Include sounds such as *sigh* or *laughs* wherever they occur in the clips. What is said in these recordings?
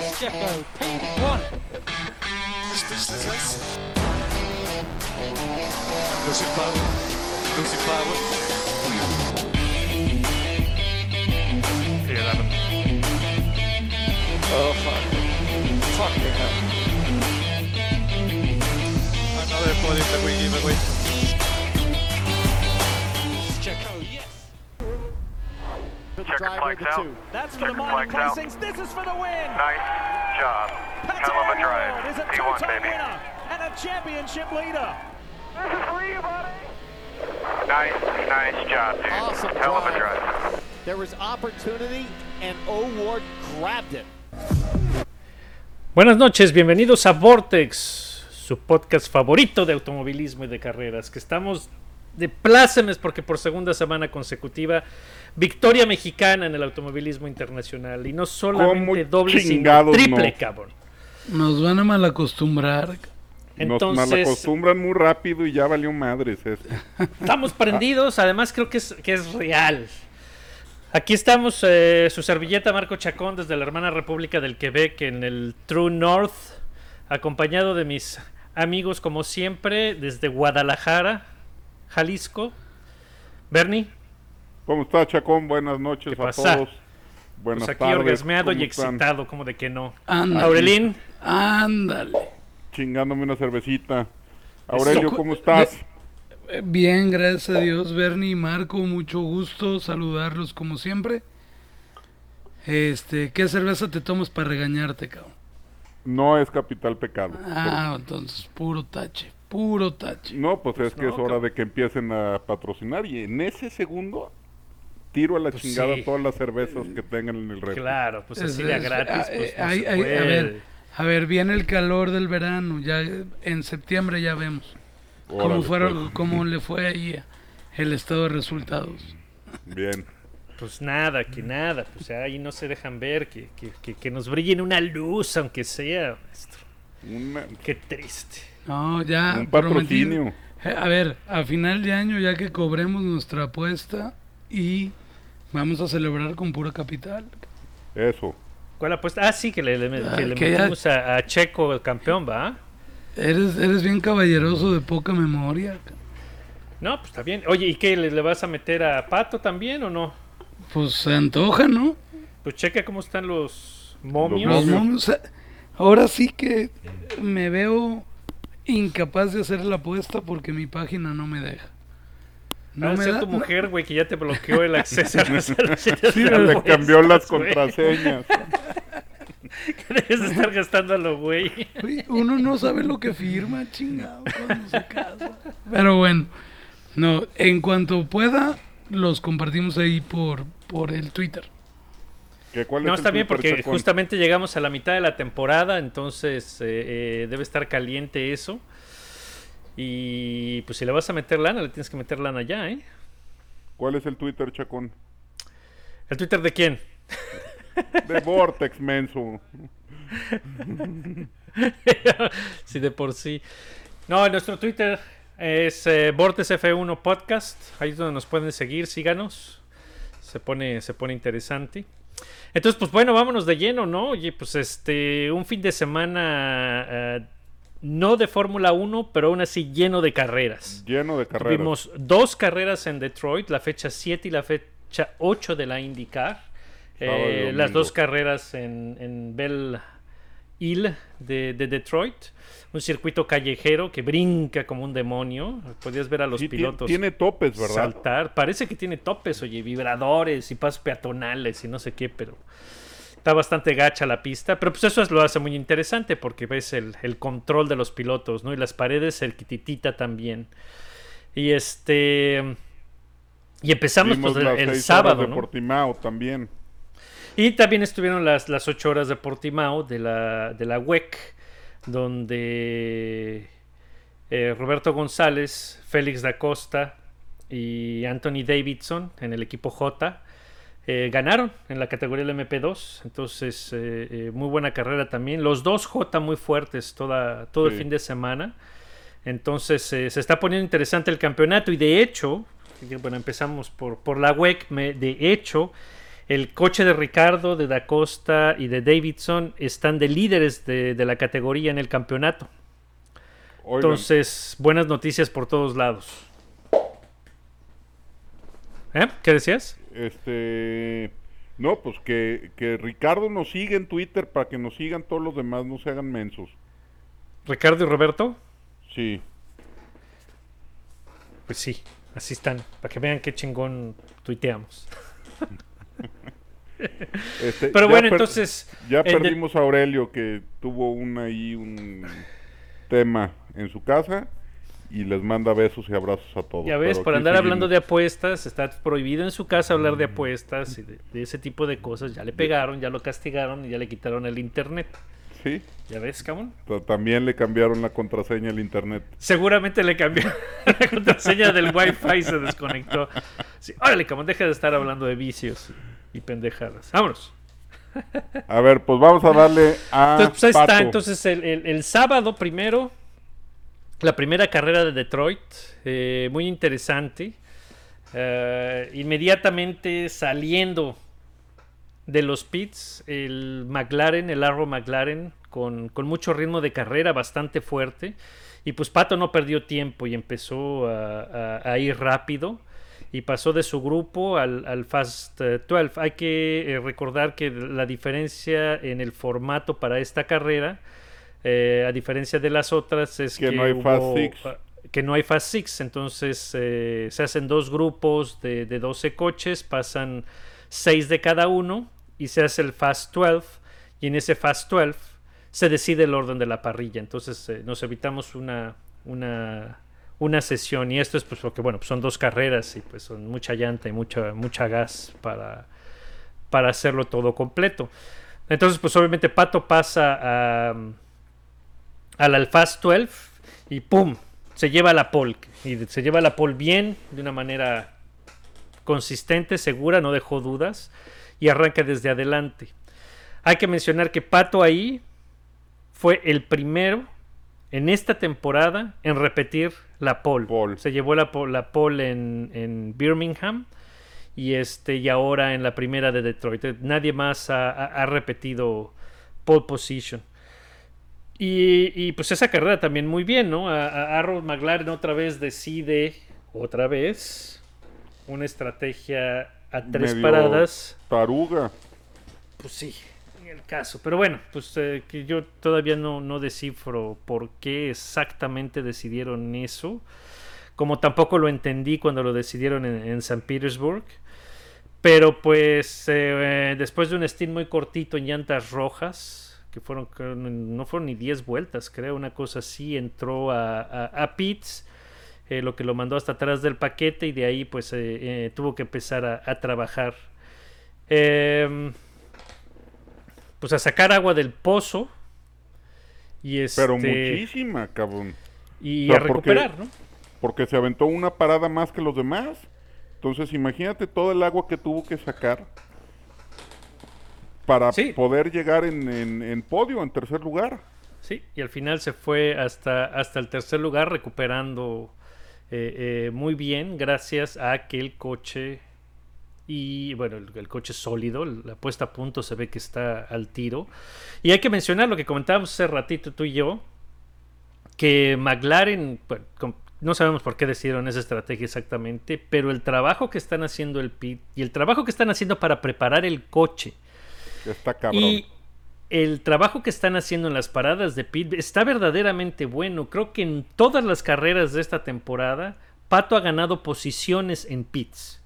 Yes, Checo. P1. Lucy Power. Lucy Power. Sí, dale. Oh, fuck. Fucking hell. Another podium that we give away. Checo, yes. Checker flags out. That's for the minor out. placings. This is for the win. Nice job. Hell of a drive. O'Ward is a P1, two-time baby. winner and a championship leader. This is for you, buddy. Nice, nice job, dude. Awesome Hell of a drive. drive. There was opportunity, and O'Ward grabbed it. Buenas noches, bienvenidos a Vortex, su podcast favorito de automovilismo y de carreras, que estamos de plácemes porque por segunda semana consecutiva victoria mexicana en el automovilismo internacional y no solamente ¿Cómo doble sino triple, no? cabrón. Nos van a malacostumbrar. Nos malacostumbran muy rápido y ya valió madres esto. *laughs* estamos prendidos, además creo que es, que es real. Aquí estamos, eh, su servilleta Marco Chacón desde la hermana República del Quebec en el True North, acompañado de mis amigos como siempre desde Guadalajara, Jalisco. Bernie, ¿Cómo está, Chacón? Buenas noches ¿Qué a pasa? todos. Buenas pues aquí tardes. orgasmeado y excitado, como de que no. Ándale. Aurelín, Ándale. Chingándome una cervecita. Aurelio, ¿cómo estás? Eh, Bien, gracias a Dios, Bernie y Marco, mucho gusto saludarlos como siempre. Este, ¿qué cerveza te tomas para regañarte, cabrón? No es capital pecado. Ah, entonces, puro tache, puro tache. No, pues es que es hora cabrón. de que empiecen a patrocinar y en ese segundo tiro a la Pues chingada sí. todas las cervezas que tengan en el refri. claro, pues Es- así de gratis. ah, Pues, eh, hay- hay- a ver, a ver, viene el calor del verano, ya eh, en septiembre ya vemos cómo Órale, fueron, pues. cómo le fue ahí eh, el estado de resultados. Bien. Pues nada, que nada, pues ahí no se dejan ver, que, que, que, que nos brillen una luz, aunque sea. maestro. Una- Qué triste. No, ya un patrocinio. Eh, A ver, a final de año ya que cobremos nuestra apuesta y vamos a celebrar con pura capital. Eso. ¿Cuál apuesta? Ah, sí, que le, le- Ah, que le que ya- metimos a, a Checo, el campeón, ¿va? Eres, eres bien caballeroso de poca memoria. No, pues está bien. Oye, ¿y qué? ¿Le, le vas a meter a Pato también o no? Pues se antoja, ¿no? Pues checa cómo están los momios. Los Momios. momios, eh, ahora sí que me veo incapaz de hacer la apuesta porque mi página no me deja. No No me ser da- tu no- mujer, güey, que ya te bloqueó el acceso a los sitios *laughs* Sí, le apuestas, cambió las güey. contraseñas. *laughs* Que dejes de estar gastando a lo güey. Uno no sabe lo que firma, chingado, cuando se casa. Pero bueno, no, en cuanto pueda, los compartimos ahí por, por el Twitter. ¿Qué, cuál No, es está bien porque justamente llegamos a la mitad de la temporada, entonces eh, eh, debe estar caliente eso. Y pues si le vas a meter lana, le tienes que meter lana ya, ¿eh? ¿Cuál es el Twitter, Chacón? ¿El Twitter de quién? De Vortex, menso. *laughs* sí, de por sí. No, nuestro Twitter es eh, VortexF1 Podcast. Ahí es donde nos pueden seguir, síganos. Se pone, se pone interesante. Entonces, pues bueno, vámonos de lleno, ¿no? Oye, pues este, un fin de semana eh, no de Fórmula 1, pero aún así lleno de carreras. Lleno de carreras. Tuvimos dos carreras en Detroit, la fecha 7 y la fecha 8 de la IndyCar. Eh, las dos carreras en, en Bell Hill de, de Detroit. Un circuito callejero que brinca como un demonio. Podías ver a los Sí, pilotos Tiene topes, ¿verdad? saltar. Parece que tiene topes, oye, vibradores y pasos peatonales y no sé qué, pero está bastante gacha la pista. Pero pues eso es, lo hace muy interesante porque ves el, el control de los pilotos, ¿no? Y las paredes, el kititita también. Y este. Y empezamos pues, el, el sábado, de ¿no? Portimao también. Y también estuvieron las, las ocho horas de Portimao de la, de la WEC, donde eh, Roberto González, Félix da Costa y Anthony Davidson en el equipo J eh, ganaron en la categoría del MP2. Entonces, eh, muy buena carrera también. Los dos J muy fuertes toda, todo el fin de semana. Entonces, se está poniendo interesante el campeonato y de hecho, bueno, empezamos por, por la WEC, me- de hecho, El coche de Ricardo, de Da Costa y de Davidson están de líderes de, de la categoría en el campeonato. Oigan, Entonces, buenas noticias por todos lados. ¿Eh? ¿Qué decías? este. No, pues que, que Ricardo nos siga en Twitter para que nos sigan todos los demás, no se hagan mensos. Ricardo y Roberto. Sí. Pues sí, así están. Para que vean qué chingón tuiteamos. *laughs* *laughs* Este, Pero bueno, entonces. Ya de- perdimos a Aurelio que tuvo un ahí un tema en su casa y les manda besos y abrazos a todos. Ya ves, por andar hablando de apuestas, está prohibido en su casa hablar de apuestas y de, de ese tipo de cosas. Ya le pegaron, ya lo castigaron y ya le quitaron el internet. Sí, ¿Ya ves, cabrón? ta- también le cambiaron la contraseña al internet. Seguramente le cambió *laughs* la contraseña del wifi y se desconectó. Sí, órale, cabrón, deja de estar hablando de vicios y pendejadas. Vámonos. A ver, pues vamos a darle a Entonces, pues ahí está. Entonces, el, el- el sábado primero, la primera carrera de Detroit, eh, muy interesante. Eh, inmediatamente saliendo de los pits, el McLaren, el Arrow McLaren, con, con mucho ritmo de carrera, bastante fuerte. Y pues Pato no perdió tiempo y empezó a, a- a ir rápido. Y pasó de su grupo al, al Fast eh, 12. Hay que eh, recordar que la diferencia en el formato para esta carrera, eh, a diferencia de las otras, es Que que, no hay Fast Six. que no hay Fast Six. Entonces eh, se hacen dos grupos de, de 12 coches, pasan 6 de cada uno y se hace el Fast 12. Y en ese Fast 12 se decide el orden de la parrilla. Entonces eh, nos evitamos una, una, una sesión. Y esto es pues porque, bueno, son dos carreras y pues son mucha llanta y mucha, mucha gas para, para hacerlo todo completo. Entonces, pues obviamente Pato pasa a, al al Fast 12 y ¡pum! Se lleva la pole. Y se lleva la pole bien, de una manera consistente, segura, no dejó dudas. Y arranca desde adelante. Hay que mencionar que Pato ahí fue el primero en esta temporada en repetir la pole. Se llevó la, po- la pole en, en Birmingham y este y ahora en la primera de Detroit. Nadie más ha, ha- ha repetido pole position. Y, y, pues esa carrera también muy bien, ¿no? A, a Arrow McLaren otra vez decide, otra vez, una estrategia a tres Medio paradas. Taruga. Pues sí, en el caso. Pero bueno, pues eh, que yo todavía no, no descifro por qué exactamente decidieron eso. Como tampoco lo entendí cuando lo decidieron en, en San Petersburg. Pero pues eh, eh, después de un stint muy cortito en llantas rojas, que fueron, no fueron ni 10 vueltas, creo, una cosa así, entró a, a, a pits, eh, lo que lo mandó hasta atrás del paquete y de ahí pues eh, eh, tuvo que empezar a, a trabajar. Em, pues a sacar agua del pozo y este, Pero muchísima, cabrón. y O sea, a recuperar, ¿no? Porque se aventó una parada más que los demás. Entonces, imagínate todo el agua que tuvo que sacar para Sí. poder llegar en, en- en podio, en tercer lugar. Sí, y al final se fue hasta, hasta el tercer lugar recuperando eh, eh, muy bien gracias a que el coche y bueno, el, el coche sólido, la puesta a punto se ve que está al tiro. Y hay que mencionar lo que comentábamos hace ratito tú y yo, que McLaren, bueno, no sabemos por qué decidieron esa estrategia exactamente, pero el trabajo que están haciendo el pit y el trabajo que están haciendo para preparar el coche Está cabrón. y el trabajo que están haciendo en las paradas de pit está verdaderamente bueno. Creo que en todas las carreras de esta temporada, Pato ha ganado posiciones en pits.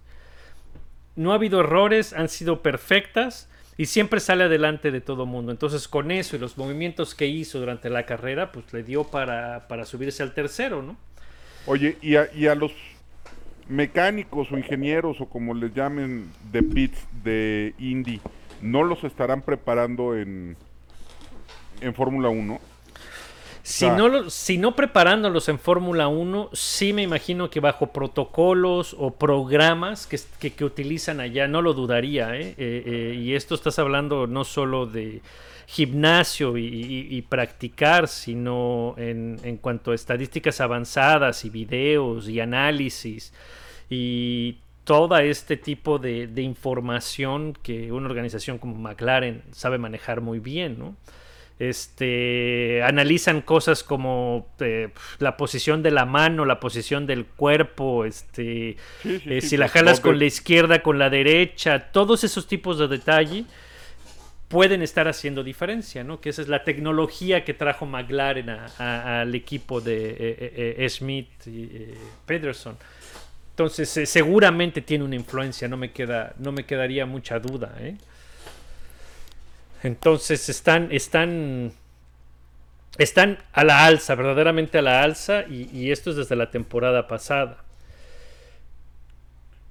No ha habido errores, han sido perfectas y siempre sale adelante de todo mundo. Entonces, con eso y los movimientos que hizo durante la carrera, pues le dio para, para subirse al tercero, ¿no? Oye, y a, y a los mecánicos o ingenieros o como les llamen de pits de Indy, ¿no los estarán preparando en, en Fórmula 1? Si, Ah. no lo- si no preparándolos en Fórmula 1, sí me imagino que bajo protocolos o programas que, que- que utilizan allá, no lo dudaría. ¿eh? Eh, eh, y esto estás hablando no solo de gimnasio y, y- y practicar, sino en, en cuanto a estadísticas avanzadas y videos y análisis y todo este tipo de, de información que una organización como McLaren sabe manejar muy bien, ¿no? Este, analizan cosas como eh, la posición de la mano, la posición del cuerpo, este, eh, si la jalas con la izquierda, con la derecha, todos esos tipos de detalle pueden estar haciendo diferencia, ¿no? Que esa es la tecnología que trajo McLaren a- a- al equipo de eh, Smith y Pederson. Entonces, eh, seguramente tiene una influencia, no me queda, no me quedaría mucha duda, ¿eh? Entonces están, están, están a la alza, verdaderamente a la alza, y, y esto es desde la temporada pasada.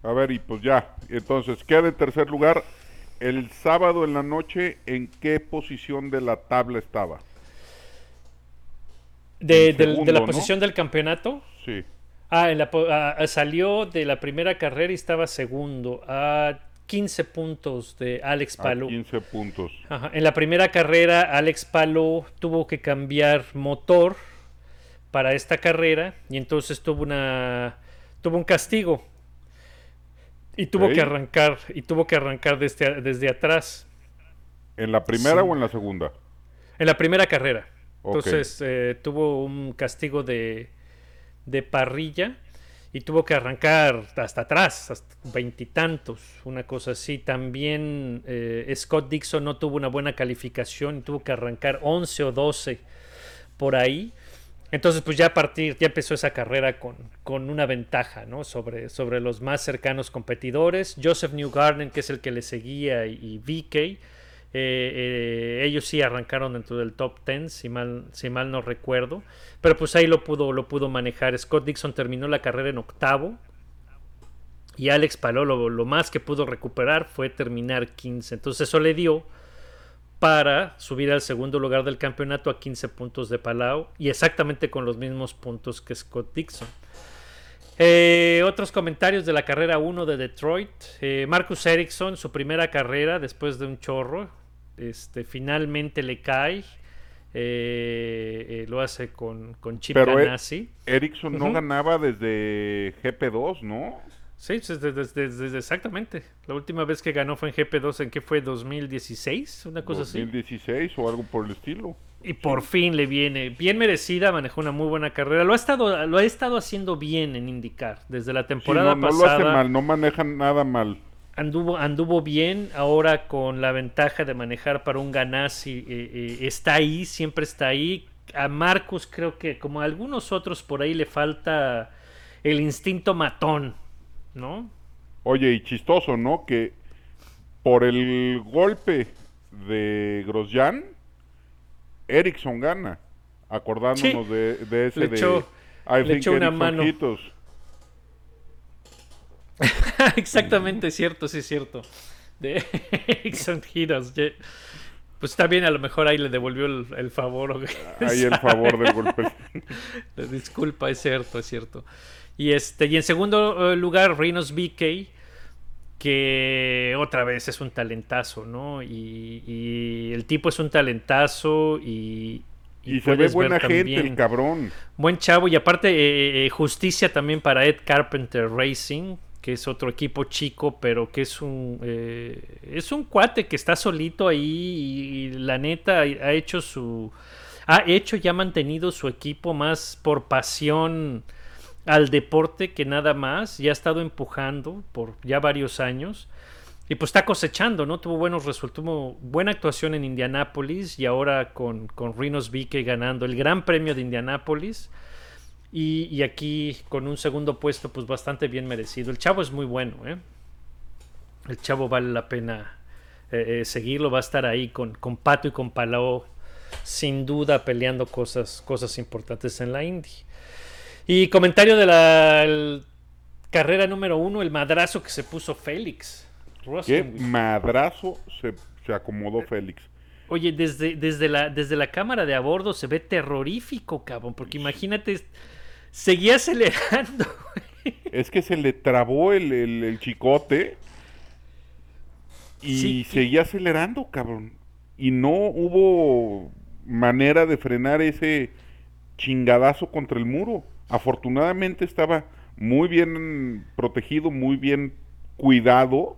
A ver, y pues ya. Entonces, queda en tercer lugar. El sábado en la noche, ¿en qué posición de la tabla estaba? De, la ¿no? posición del campeonato, Sí. Ah, en la ah, ah, salió de la primera carrera y estaba segundo a 15 puntos de Alex A Palou. 15 puntos. Ajá, En la primera carrera, Alex Palou tuvo que cambiar motor para esta carrera y entonces tuvo una tuvo un castigo y tuvo que arrancar y tuvo que arrancar desde, desde atrás ¿En la primera Sí. o en la segunda? en la primera carrera. Entonces eh, tuvo un castigo de, de parrilla y tuvo que arrancar hasta atrás, veintitantos, una cosa así. También eh, Scott Dixon no tuvo una buena calificación y tuvo que arrancar 11 o 12 por ahí. Entonces, pues ya a partir, ya empezó esa carrera con, con una ventaja, ¿no? Sobre, sobre los más cercanos competidores. Joseph Newgarden, que es el que le seguía, y, y VK, eh, eh, ellos sí arrancaron dentro del top 10, si mal, si mal no recuerdo. Pero pues ahí lo pudo, lo pudo manejar. Scott Dixon terminó la carrera en octavo. Y Alex Palou lo, más que pudo recuperar fue terminar 15. Entonces eso le dio para subir al segundo lugar del campeonato a 15 puntos de Palau y exactamente con los mismos puntos que Scott Dixon. Eh, otros comentarios de la carrera 1 de Detroit. Marcus Ericsson, su primera carrera después de un chorro, este, finalmente le cae. Eh, eh, lo hace con, con Chip Pero, eh, Ganassi. Ericsson no ganaba desde GP2, ¿no? Sí, sí, desde- desde- desde- exactamente. La última vez que ganó fue en GP2, ¿en qué fue? ¿2016? Una cosa así. 2016 o algo por el estilo. Y por fin le viene bien merecida, manejó una muy buena carrera. Lo ha estado, lo ha estado haciendo bien en IndyCar. Desde la Sí, temporada no, no lo pasada hace mal, no maneja nada mal. Anduvo, anduvo bien. Ahora con la ventaja de manejar para un Ganassi, eh, eh, está ahí, siempre está ahí. A Marcus creo que como a algunos otros por ahí le falta el instinto matón, ¿no? Oye, y chistoso, ¿no? Que por el golpe de Grosjean, Ericsson gana. Acordándonos Sí, de, de ese le de echó- I le echó una mano. hitos. *laughs* Exactamente, es cierto, sí es cierto. De *laughs* Erickson Heroes. Pues está bien, a lo mejor ahí le devolvió el, el favor. qué Ahí el favor del golpe. *laughs* Disculpa, es cierto, es cierto. Y este, y en segundo eh, lugar, Rhinos BK, que otra vez es un talentazo, ¿no? Y, y el tipo es un talentazo y. Y se ve buena gente también- el cabrón. Buen chavo y aparte eh, eh, justicia también para Ed Carpenter Racing, que es otro equipo chico, pero que es un eh, es un cuate que está solito ahí y, la neta ha hecho su ha hecho y ha mantenido su equipo más por pasión al deporte que nada más y ha estado empujando por ya varios años y pues está cosechando, ¿no? Tuvo buenos resultados, tuvo buena actuación en Indianápolis y ahora con, con Rhinos Vique ganando el Gran Premio de Indianápolis. Y, y aquí con un segundo puesto, pues bastante bien merecido. El chavo es muy bueno, ¿eh? El chavo vale la pena eh, eh, seguirlo, va a estar ahí con, con Pato y con Palau, sin duda peleando cosas, cosas importantes en la Indy. Y comentario de la el- carrera número uno, el madrazo que se puso Félix. Qué madrazo se, se acomodó Félix. Oye, desde, desde, la, desde la cámara de a bordo se ve terrorífico, cabrón, porque imagínate, seguía acelerando. *laughs* Es que se le trabó el, el- el chicote y Sí, seguía acelerando, cabrón. Y no hubo manera de frenar ese chingadazo contra el muro. Afortunadamente estaba muy bien protegido, muy bien cuidado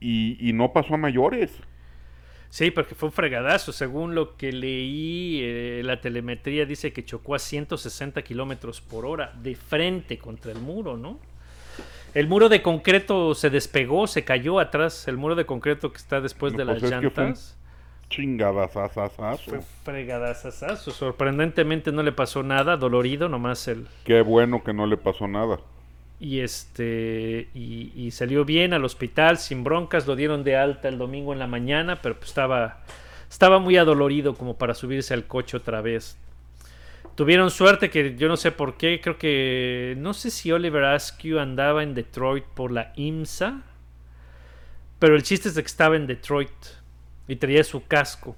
y, y no pasó a mayores. Sí, porque fue un fregadazo. Según lo que leí, eh, la telemetría dice que chocó a 160 kilómetros por hora de frente contra el muro, ¿no? El muro de concreto se despegó, se cayó atrás. El muro de concreto que está después de No, las pues llantas. Chingadazazazazo. Fue fregadazazazo. Sorprendentemente no le pasó nada, dolorido, nomás el. Qué bueno que no le pasó nada. Y este. Y, salió bien al hospital, sin broncas. Lo dieron de alta el domingo en la mañana, pero pues estaba. Estaba muy adolorido como para subirse al coche otra vez. Tuvieron suerte que yo no sé por qué, creo que no sé si Oliver Askew andaba en Detroit por la IMSA, pero el chiste es de que estaba en Detroit y traía su casco.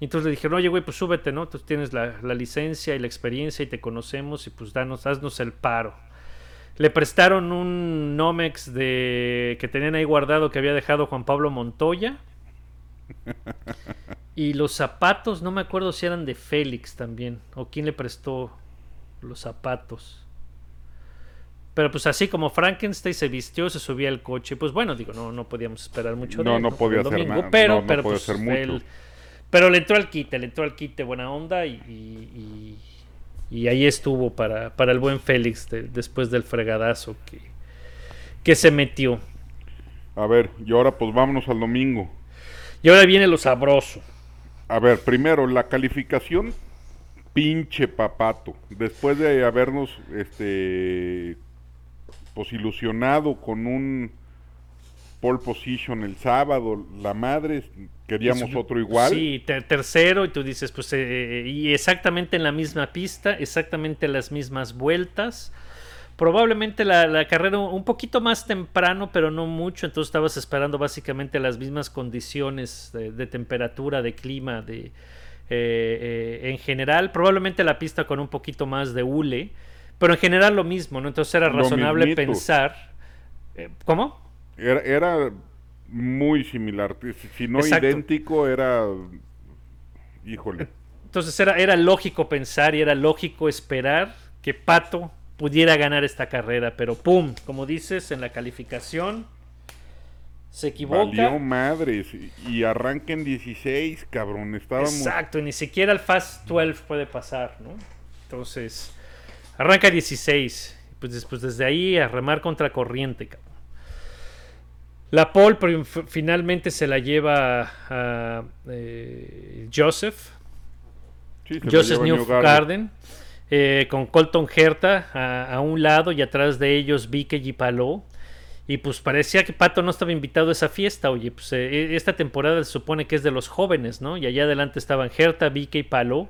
Y entonces le dijeron, oye güey, pues súbete, ¿no? Tú tienes la, la licencia y la experiencia y te conocemos y pues danos, haznos el paro. Le prestaron un Nomex de que tenían ahí guardado que había dejado Juan Pablo Montoya. Y los zapatos, no me acuerdo si eran de Félix también, o quién le prestó los zapatos. Pero pues así como Frankenstein se vistió, se subía al coche. Pues bueno, digo, no, no podíamos esperar mucho de No, él, no podía hacer domingo, nada, Pero, no, no pero, pues, mucho. él- pero le entró al quite, le entró al quite buena onda y, y- y- ahí estuvo para, para el buen Félix de- después del fregadazo que, que se metió. A ver, y ahora pues vámonos al domingo. Y ahora viene lo sabroso. A ver, primero, la calificación pinche papato. Después de habernos, este, pues ilusionado con un pole position el sábado, la madre, queríamos otro igual. Sí, ter- tercero, y tú dices, pues, eh, y exactamente en la misma pista, exactamente las mismas vueltas. Probablemente la, la carrera un poquito más temprano, pero no mucho, entonces estabas esperando básicamente las mismas condiciones de, de temperatura, de clima, de eh, eh, en general. Probablemente la pista con un poquito más de hule, pero en general lo mismo, ¿no? Entonces era razonable pensar. eh, ¿Cómo? Era, era muy similar. Si- no Exacto. idéntico, era. Híjole. Entonces era, era lógico pensar y era lógico esperar que Pato pudiera ganar esta carrera, pero ¡pum! Como dices, en la calificación se equivoca. Valió madres. y- Y arranca en 16, cabrón. Estábamos. Exacto, y ni siquiera el Fast 12 puede pasar, ¿no? Entonces, arranca 16. Pues después desde ahí a remar contra corriente, cabrón. La pole finalmente se la lleva a eh, Joseph. Sí, Joseph Newgarden Newgarden. eh, con Colton Herta a, a un lado y atrás de ellos Vique y Paló. Y pues parecía que Pato no estaba invitado a esa fiesta. Oye, pues eh, esta temporada se supone que es de los jóvenes, ¿no? Y allá adelante estaban Herta, Vique y Paló.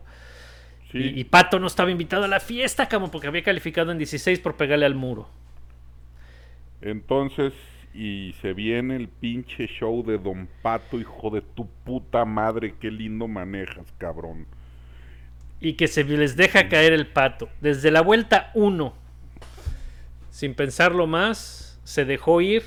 Sí. Y, y Pato no estaba invitado a la fiesta, como porque había calificado en 16 por pegarle al muro. Entonces, y se viene el pinche show de Don Pato, hijo de tu puta madre, qué lindo manejas, cabrón. Y que se les deja caer el pato. Desde la vuelta 1, sin pensarlo más, se dejó ir.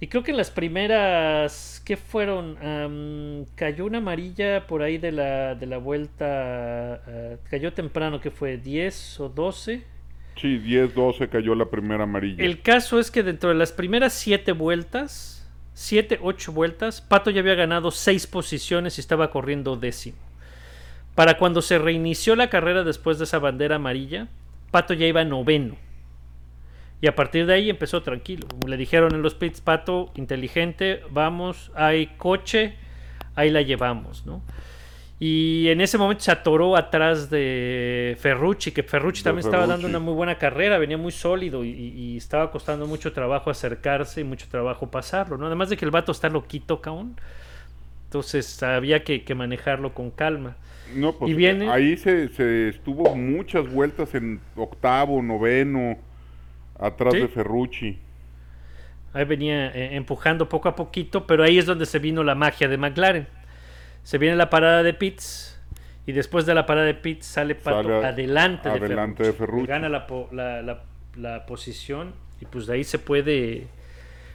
Y creo que en las primeras, ¿qué fueron? Cayó una amarilla por ahí de la, de la vuelta. ah, cayó temprano, ¿qué fue? ¿10 o 12? Sí, 10-12 cayó la primera amarilla. El caso es que dentro de las primeras 7 vueltas, 7, 8 vueltas, Pato ya había ganado 6 posiciones y estaba corriendo décimo. Para cuando se reinició la carrera después de esa bandera amarilla, Pato ya iba noveno. Y a partir de ahí empezó tranquilo. Como le dijeron en los pits, Pato, inteligente, vamos, hay coche, ahí la llevamos, ¿no? Y en ese momento se atoró atrás de Ferrucci, que Ferrucci también estaba dando una muy buena carrera, venía muy sólido y, estaba costando mucho trabajo acercarse y mucho trabajo pasarlo, ¿no? Además de que el vato está loquito, cabrón. Entonces había que, que manejarlo con calma. No, pues y viene- ahí se, se estuvo muchas vueltas en octavo, noveno, atrás Sí. de Ferrucci. Ahí venía eh, empujando poco a poquito, pero ahí es donde se vino la magia de McLaren. Se viene la parada de pits y después de la parada de pits sale Pato Sale adelante, de, adelante de Ferrucci. Gana la, la- la- la posición y pues de ahí se puede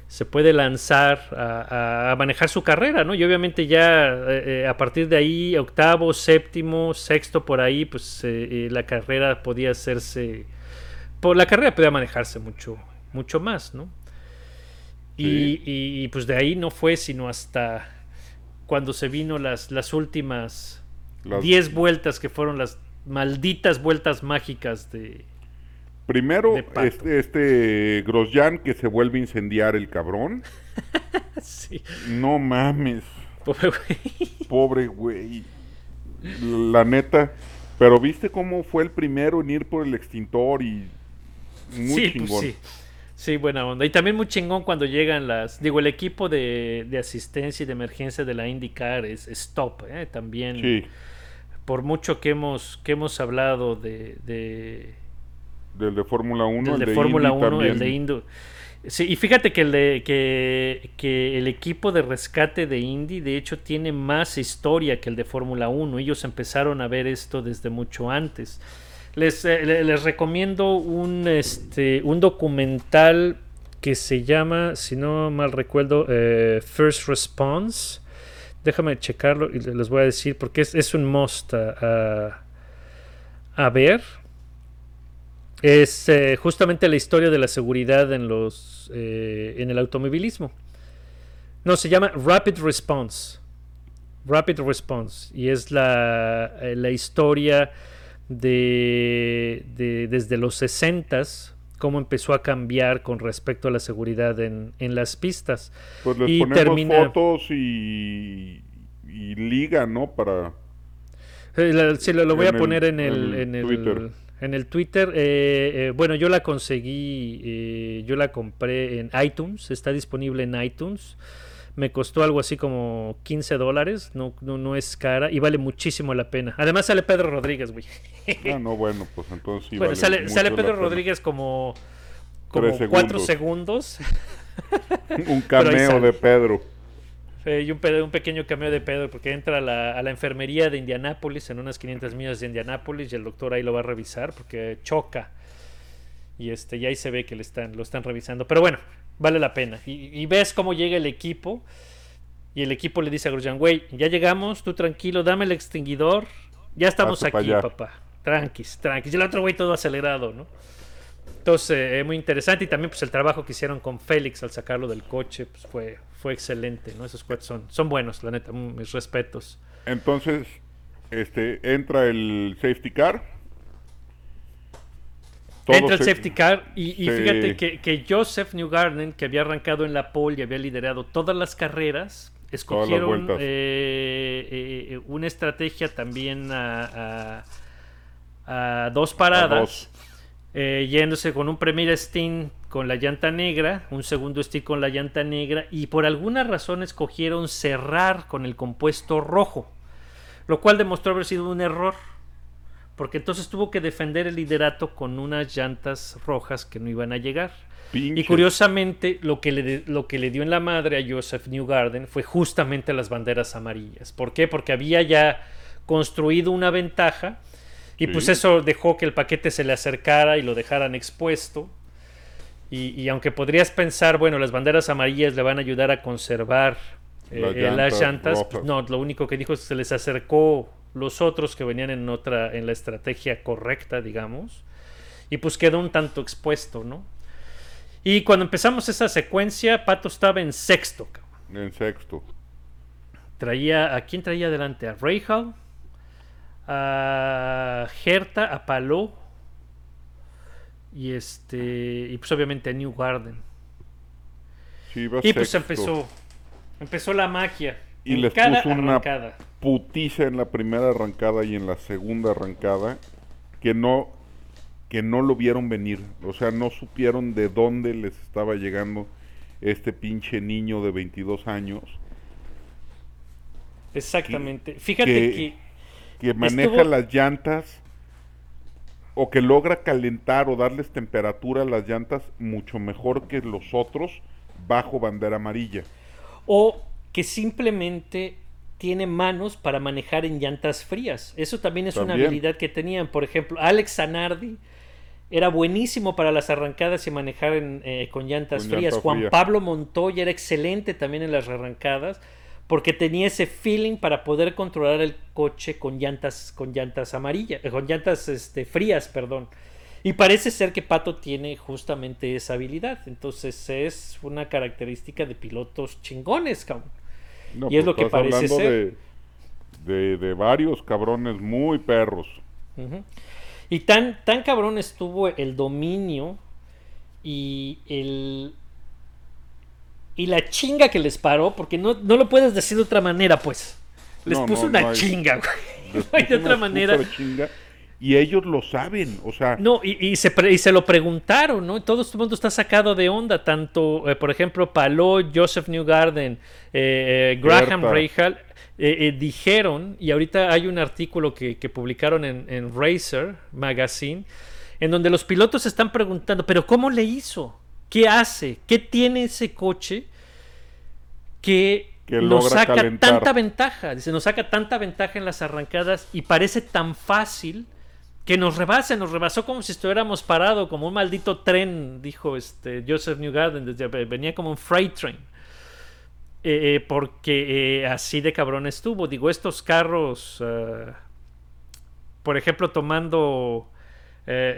se puede lanzar a, manejar su carrera, ¿no? Y obviamente ya eh, eh, a partir de ahí, octavo, séptimo, sexto, por ahí, pues eh, eh, la carrera podía hacerse, por la carrera podía manejarse mucho, mucho más, ¿no? Y, Sí. y- y, pues de ahí no fue sino hasta cuando se vino las, las últimas Las- 10 vueltas que fueron las malditas vueltas mágicas de... Primero, de este, este Grosjean que se vuelve a incendiar el cabrón. *laughs* Sí, No mames, pobre güey. pobre güey. La neta. Pero viste cómo fue el primero en ir por el extintor y muy sí, chingón. pues sí. Sí, buena onda. Y también muy chingón cuando llegan las... Digo, el equipo de, de asistencia y de emergencia de la IndyCar es, es top, ¿eh? También, Sí, por mucho que hemos, que hemos hablado de... de del de Fórmula 1, del el de de Fórmula Indy 1, el de Indo. Sí, y fíjate que el, de, que, que el equipo de rescate de Indy, de hecho, tiene más historia que el de Fórmula 1. Ellos empezaron a ver esto desde mucho antes. Les, eh, le- les recomiendo un, este, un documental que se llama, si no mal recuerdo, eh, First Response. Déjame checarlo y les voy a decir porque es, es un must a, ver es eh, justamente la historia de la seguridad en los en el automovilismo. No, se llama Rapid Response. Rapid Response. Y es la, la historia de, de- desde los 60 cómo empezó a cambiar con respecto a la seguridad en, en las pistas. Pues les y ponemos termina- fotos y, y liga, ¿no? Para... Eh, sí, lo, lo voy a el- poner en el, en el Twitter. en el Twitter. Eh, eh, bueno, yo la conseguí, eh, yo la compré en iTunes, está disponible en iTunes. Me costó algo así como 15 dólares, no, no, no es cara y vale muchísimo la pena. Además sale Pedro Rodríguez, güey. Ah, no, bueno, pues entonces sí bueno, vale sale, sale Pedro. Rodríguez como, como Tres 4 segundos. segundos. *laughs* Un cameo de Pedro. Eh, y un, un pequeño cameo de Pedro porque entra a la, a la enfermería de Indianápolis en unas 500 millas de Indianápolis y el doctor ahí lo va a revisar porque choca y este y ahí se ve que le están lo están revisando pero bueno vale la pena y, y ves cómo llega el equipo y el equipo le dice a Grosjean güey ya llegamos tú tranquilo dame el extinguidor ya estamos aquí allá". papá tranquis tranquis y el otro güey todo acelerado no entonces, eh, muy interesante. Y también, pues, el trabajo que hicieron con Félix al sacarlo del coche, pues, fue, fue excelente, ¿no? Esos coches son, son buenos, la neta, mm, mis respetos. Entonces, este, entra el safety car. Entra el safety car y, fíjate que, que Joseph Newgarden, que había arrancado en la pole y había liderado todas las carreras, escogieron vueltas. eh, eh, una estrategia también a, a- a dos paradas. dos. eh, yéndose con un Premier Steam con la llanta negra, un segundo stick con la llanta negra y por alguna razón escogieron cerrar con el compuesto rojo, lo cual demostró haber sido un error, porque entonces tuvo que defender el liderato con unas llantas rojas que no iban a llegar. Y curiosamente, lo que, le, lo que le dio en la madre a Joseph Newgarden fue justamente las banderas amarillas. ¿Por qué? Porque había ya construido una ventaja y Sí. pues eso dejó que el paquete se le acercara y lo dejaran expuesto. Y, y aunque podrías pensar, bueno, las banderas amarillas le van a ayudar a conservar eh, Las eh, las llantas llantas, pues no, lo único que dijo es que se les acercó los otros que venían en otra, en la estrategia correcta, digamos, y pues quedó un tanto expuesto, ¿no? Y cuando empezamos esa secuencia, Pato estaba en sexto. cabrón. En sexto. Traía, ¿a quién traía adelante? A Rahal, a Herta, a Palou y este y pues obviamente a New Garden. Sí, Y pues sexto. empezó empezó la magia Y en les puso una arrancada. putiza en la primera arrancada y en la segunda arrancada que no que no lo vieron venir, o sea, no supieron de dónde les estaba llegando este pinche niño de 22 años Exactamente. Fíjate que- que que maneja Estuvo- las llantas o que logra calentar o darles temperatura a las llantas mucho mejor que los otros bajo bandera amarilla. o que simplemente tiene manos para manejar en llantas frías. Eso también es una habilidad que tenían. Por ejemplo, Alex Zanardi era buenísimo para las arrancadas y manejar en, eh, con llantas Con frías. llanta Juan fría. Pablo Montoya era excelente también en las arrancadas porque tenía ese feeling para poder controlar el coche con llantas con llantas amarillas, eh, con llantas este, frías, perdón. Y parece ser que Pato tiene justamente esa habilidad. Entonces es una característica de pilotos chingones, cabrón. No, Y es pues lo que parece ser. De, de, de varios cabrones muy perros. Y tan, tan cabrón estuvo el dominio y el. Y la chinga que les paró, porque no, no lo puedes decir de otra manera, pues. Les No, puso no, una hay- chinga, güey. Les *laughs* No hay de otra manera. chinga, y ellos lo saben, o sea, No, y, y se, pre- y se lo preguntaron, ¿no? Todo el mundo está sacado de onda, tanto, eh, por ejemplo, Paló, Joseph Newgarden, eh, eh, Graham. Rahal, dijeron, y ahorita hay un artículo que, que publicaron en, en Racer Magazine, en donde los pilotos se están preguntando, pero ¿cómo le hizo? ¿Qué hace? ¿Qué tiene ese coche que, Que nos saca calentar. tanta ventaja? Dice, nos saca tanta ventaja en las arrancadas y parece tan fácil que nos rebase, nos rebasó como si estuviéramos parado, como un maldito tren, dijo este Joseph Newgarden, desde, venía como un freight train. Eh, eh, porque eh, así de cabrón estuvo. Digo, estos carros, eh, por ejemplo, tomando eh,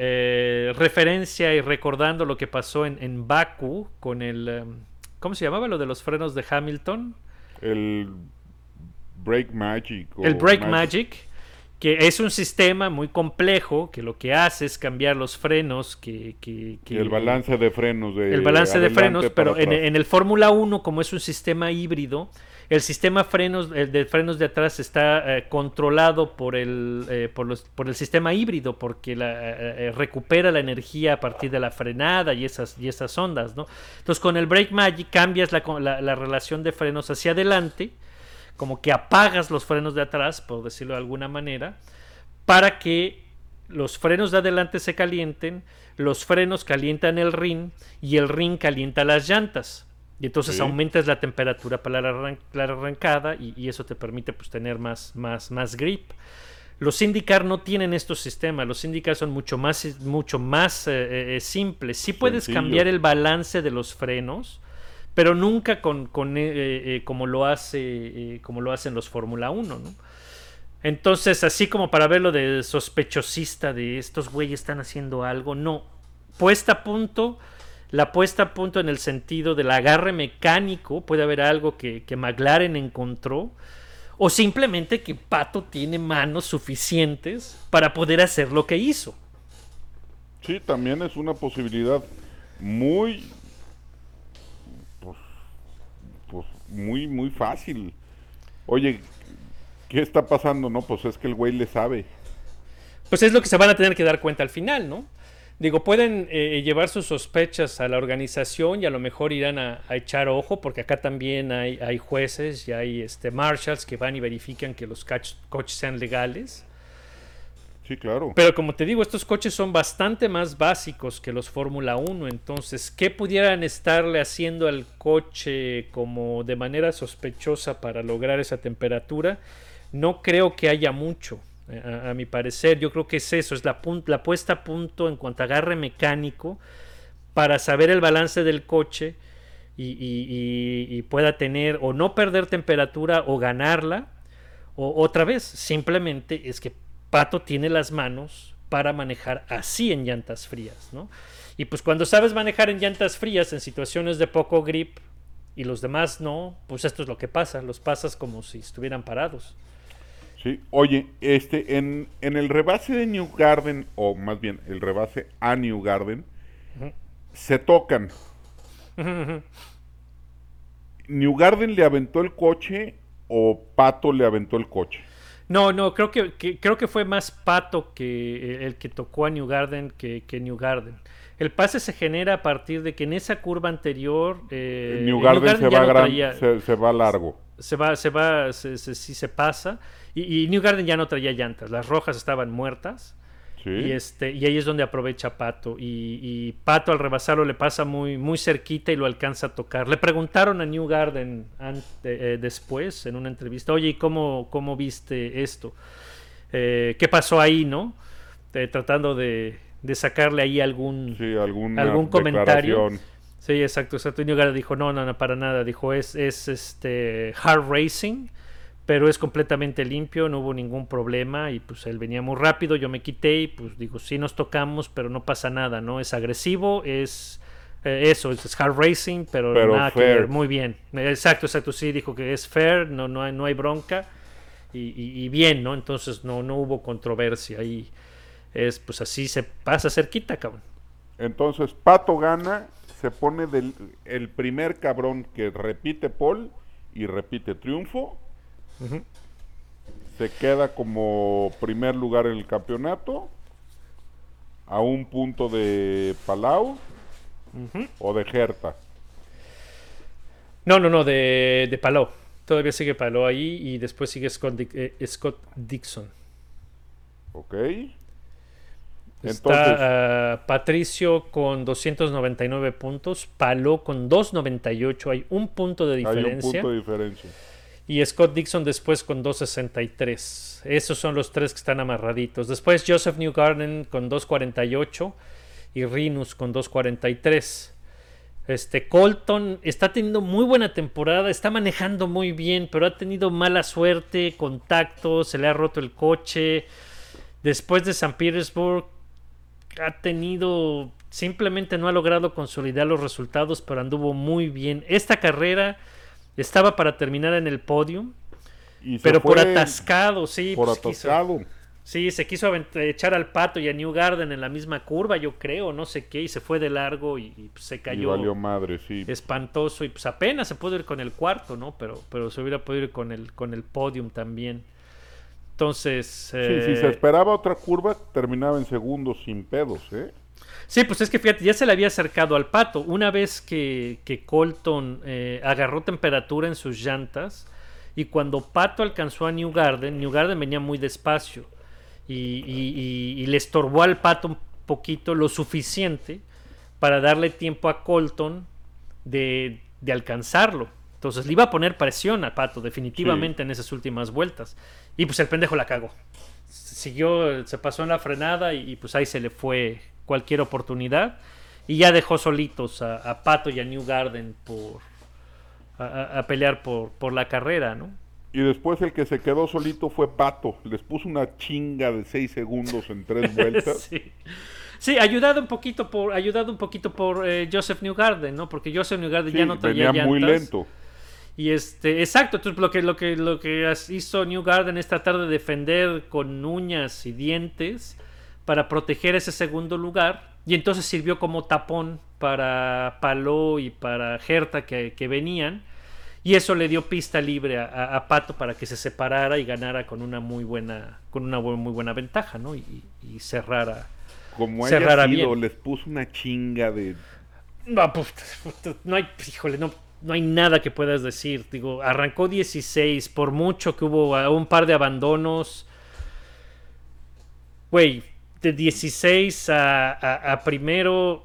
eh, referencia y recordando lo que pasó en, en Baku con el... ¿Cómo se llamaba lo de los frenos de Hamilton? el Break Magic. o El Brake Magic, que es un sistema muy complejo que lo que hace es cambiar los frenos, que, que- que- El balance de frenos. De el balance de frenos, pero en, el Fórmula 1, como es un sistema híbrido, el sistema frenos, el de frenos de atrás está eh, controlado por el, eh, por, los- por el sistema híbrido, porque la, eh, eh, recupera la energía a partir de la frenada y esas, y esas ondas, ¿no? Entonces con el Brake Magic cambias la, la- la relación de frenos hacia adelante, como que apagas los frenos de atrás, por decirlo de alguna manera, para que los frenos de adelante se calienten, los frenos calientan el rin y el rin calienta las llantas. Y entonces Sí. aumentas la temperatura para la, arran- la arrancada y, y eso te permite pues, tener más, más, más grip. Los IndyCar no tienen estos sistemas. Los IndyCar son mucho más, mucho más eh, eh, simples. Sí puedes cambiar el balance de los frenos, pero nunca con, con, eh, eh, como lo hace eh, como lo hacen los Fórmula 1, ¿no? Entonces, así como para verlo de sospechosista de estos güeyes están haciendo algo, no. Puesta a punto, la puesta a punto en el sentido del agarre mecánico, puede haber algo que, que McLaren encontró, o simplemente que Pato tiene manos suficientes para poder hacer lo que hizo. Sí, también es una posibilidad muy. Pues, pues, muy, muy fácil. Oye, ¿qué está pasando? No, pues es que el güey le sabe. Pues es lo que se van a tener que dar cuenta al final, ¿no? Digo, pueden eh, llevar sus sospechas a la organización y a lo mejor irán a, echar ojo, porque acá también hay, hay jueces y hay este, marshals que van y verifican que los coches sean legales. Sí, claro. Pero como te digo, estos coches son bastante más básicos que los Fórmula 1, entonces, ¿qué pudieran estarle haciendo al coche como de manera sospechosa para lograr esa temperatura? No creo que haya mucho, eh, a, mi parecer. Yo creo que es eso, es la, la puesta a punto en cuanto a agarre mecánico para saber el balance del coche y, y- y- y pueda tener o no perder temperatura o ganarla. O otra vez, simplemente es que Pato tiene las manos para manejar así en llantas frías, ¿no? Y pues cuando sabes manejar en llantas frías en situaciones de poco grip y los demás no, pues esto es lo que pasa, los pasas como si estuvieran parados. Sí, oye, este, en, en el rebase de New Garden, o más bien el rebase a New Garden, se tocan. ¿New Garden le aventó el coche o Pato le aventó el coche? No, no, creo que, que- creo que fue más Pato que eh, el que tocó a New Garden que, que New Garden. El pase se genera a partir de que en esa curva anterior eh, New New Garden, se, ya va no gran- traía- se, se va largo. se va, se va, se, se- sí se pasa. Y, y New Garden ya no traía llantas, las rojas estaban muertas. ¿Sí? Y este, y ahí es donde aprovecha Pato. Y, y Pato al rebasarlo le pasa muy, muy cerquita y lo alcanza a tocar. Le preguntaron a New Garden ante- eh, después en una entrevista, oye, ¿y cómo, cómo viste esto? Eh, ¿Qué pasó ahí, no? Eh, tratando de, de sacarle ahí algún, Sí, algún comentario. Sí, exacto, exacto. Y New Garden dijo, no, no, no, para nada. Dijo, es, es este hard racing, pero es completamente limpio, no hubo ningún problema y pues él venía muy rápido, yo me quité y pues digo, sí nos tocamos, pero no pasa nada, ¿no? Es agresivo, es eh, eso, es hard racing, pero, Pero nada que ver, muy bien. Exacto, exacto, sí, dijo que es fair, no, no, hay, no hay bronca y, y- y bien, ¿no? Entonces no, no hubo controversia y es pues así se pasa cerquita, cabrón. Entonces, Pato gana, se pone del, el primer cabrón que repite Paul y repite triunfo. Se queda como primer lugar en el campeonato. A un punto de Palau o de Gerta. No, no, no, de, de Paló. Todavía sigue Paló ahí y después sigue Scott, Dick- eh, Scott Dixon. ¿Ok? Está Entonces, ah, Patricio con 299 puntos, Paló con 298, hay un punto de hay un diferencia. punto de diferencia. Y Scott Dixon después con 263. Esos son los tres que están amarraditos. Después Joseph Newgarden con 248 y Rinus con 243. Este Colton está teniendo muy buena temporada, está manejando muy bien, pero ha tenido mala suerte, contacto, se le ha roto el coche. Después de San Petersburg ha tenido simplemente no ha logrado consolidar los resultados, pero anduvo muy bien. Esta carrera estaba para terminar en el podio, Y pero por atascado, sí, Por pues, quiso- atascado. Sí, se quiso echar al pato y a New Garden en la misma curva, yo creo, no sé qué, y se fue de largo y, y, pues, se Y cayó valió madre, sí. espantoso y pues apenas se pudo ir con el cuarto, ¿no? Pero, pero se hubiera podido ir con el, con el podium también. Entonces, Sí, si se eh, esperaba otra curva, terminaba en segundos sin pedos, ¿eh? Sí, pues es que fíjate, ya se le había acercado al pato. Una vez que, que Colton eh, agarró temperatura en sus llantas y cuando Pato alcanzó a New Garden, New Garden venía muy despacio y, y- y- y le estorbó al pato un poquito lo suficiente para darle tiempo a Colton de, de alcanzarlo. Entonces le iba a poner presión al pato, definitivamente, en esas últimas vueltas. Y pues el pendejo la cagó. Siguió, se pasó en la frenada y, y, pues ahí se le fue cualquier oportunidad. Y ya dejó solitos a, a Pato y a New Garden por, a, pelear por, por la carrera, ¿no? Y después el que se quedó solito fue Pato. Les puso una chinga de 6 segundos en tres *laughs* vueltas. sí. Sí, ayudado un poquito por, ayudado un poquito por eh, Joseph Newgarden, ¿no? Porque Joseph Newgarden Sí, ya no traía venía muy llantas. lento. Y este, exacto, entonces lo que, lo que, lo que hizo New Garden es tratar de defender con uñas y dientes para proteger ese segundo lugar. Y entonces sirvió como tapón para Paló y para Herta que, que venían. Y eso le dio pista libre a, a- a Pato para que se separara y ganara con una muy buena, con una muy buena ventaja, ¿no? Y, y cerrara. Como Cerrara haya sido, bien. les puso una chinga de... No, pues, no hay, híjole, no, no hay nada que puedas decir. Digo, arrancó 16, por mucho que hubo un par de abandonos. Güey, de 16 a, a- a primero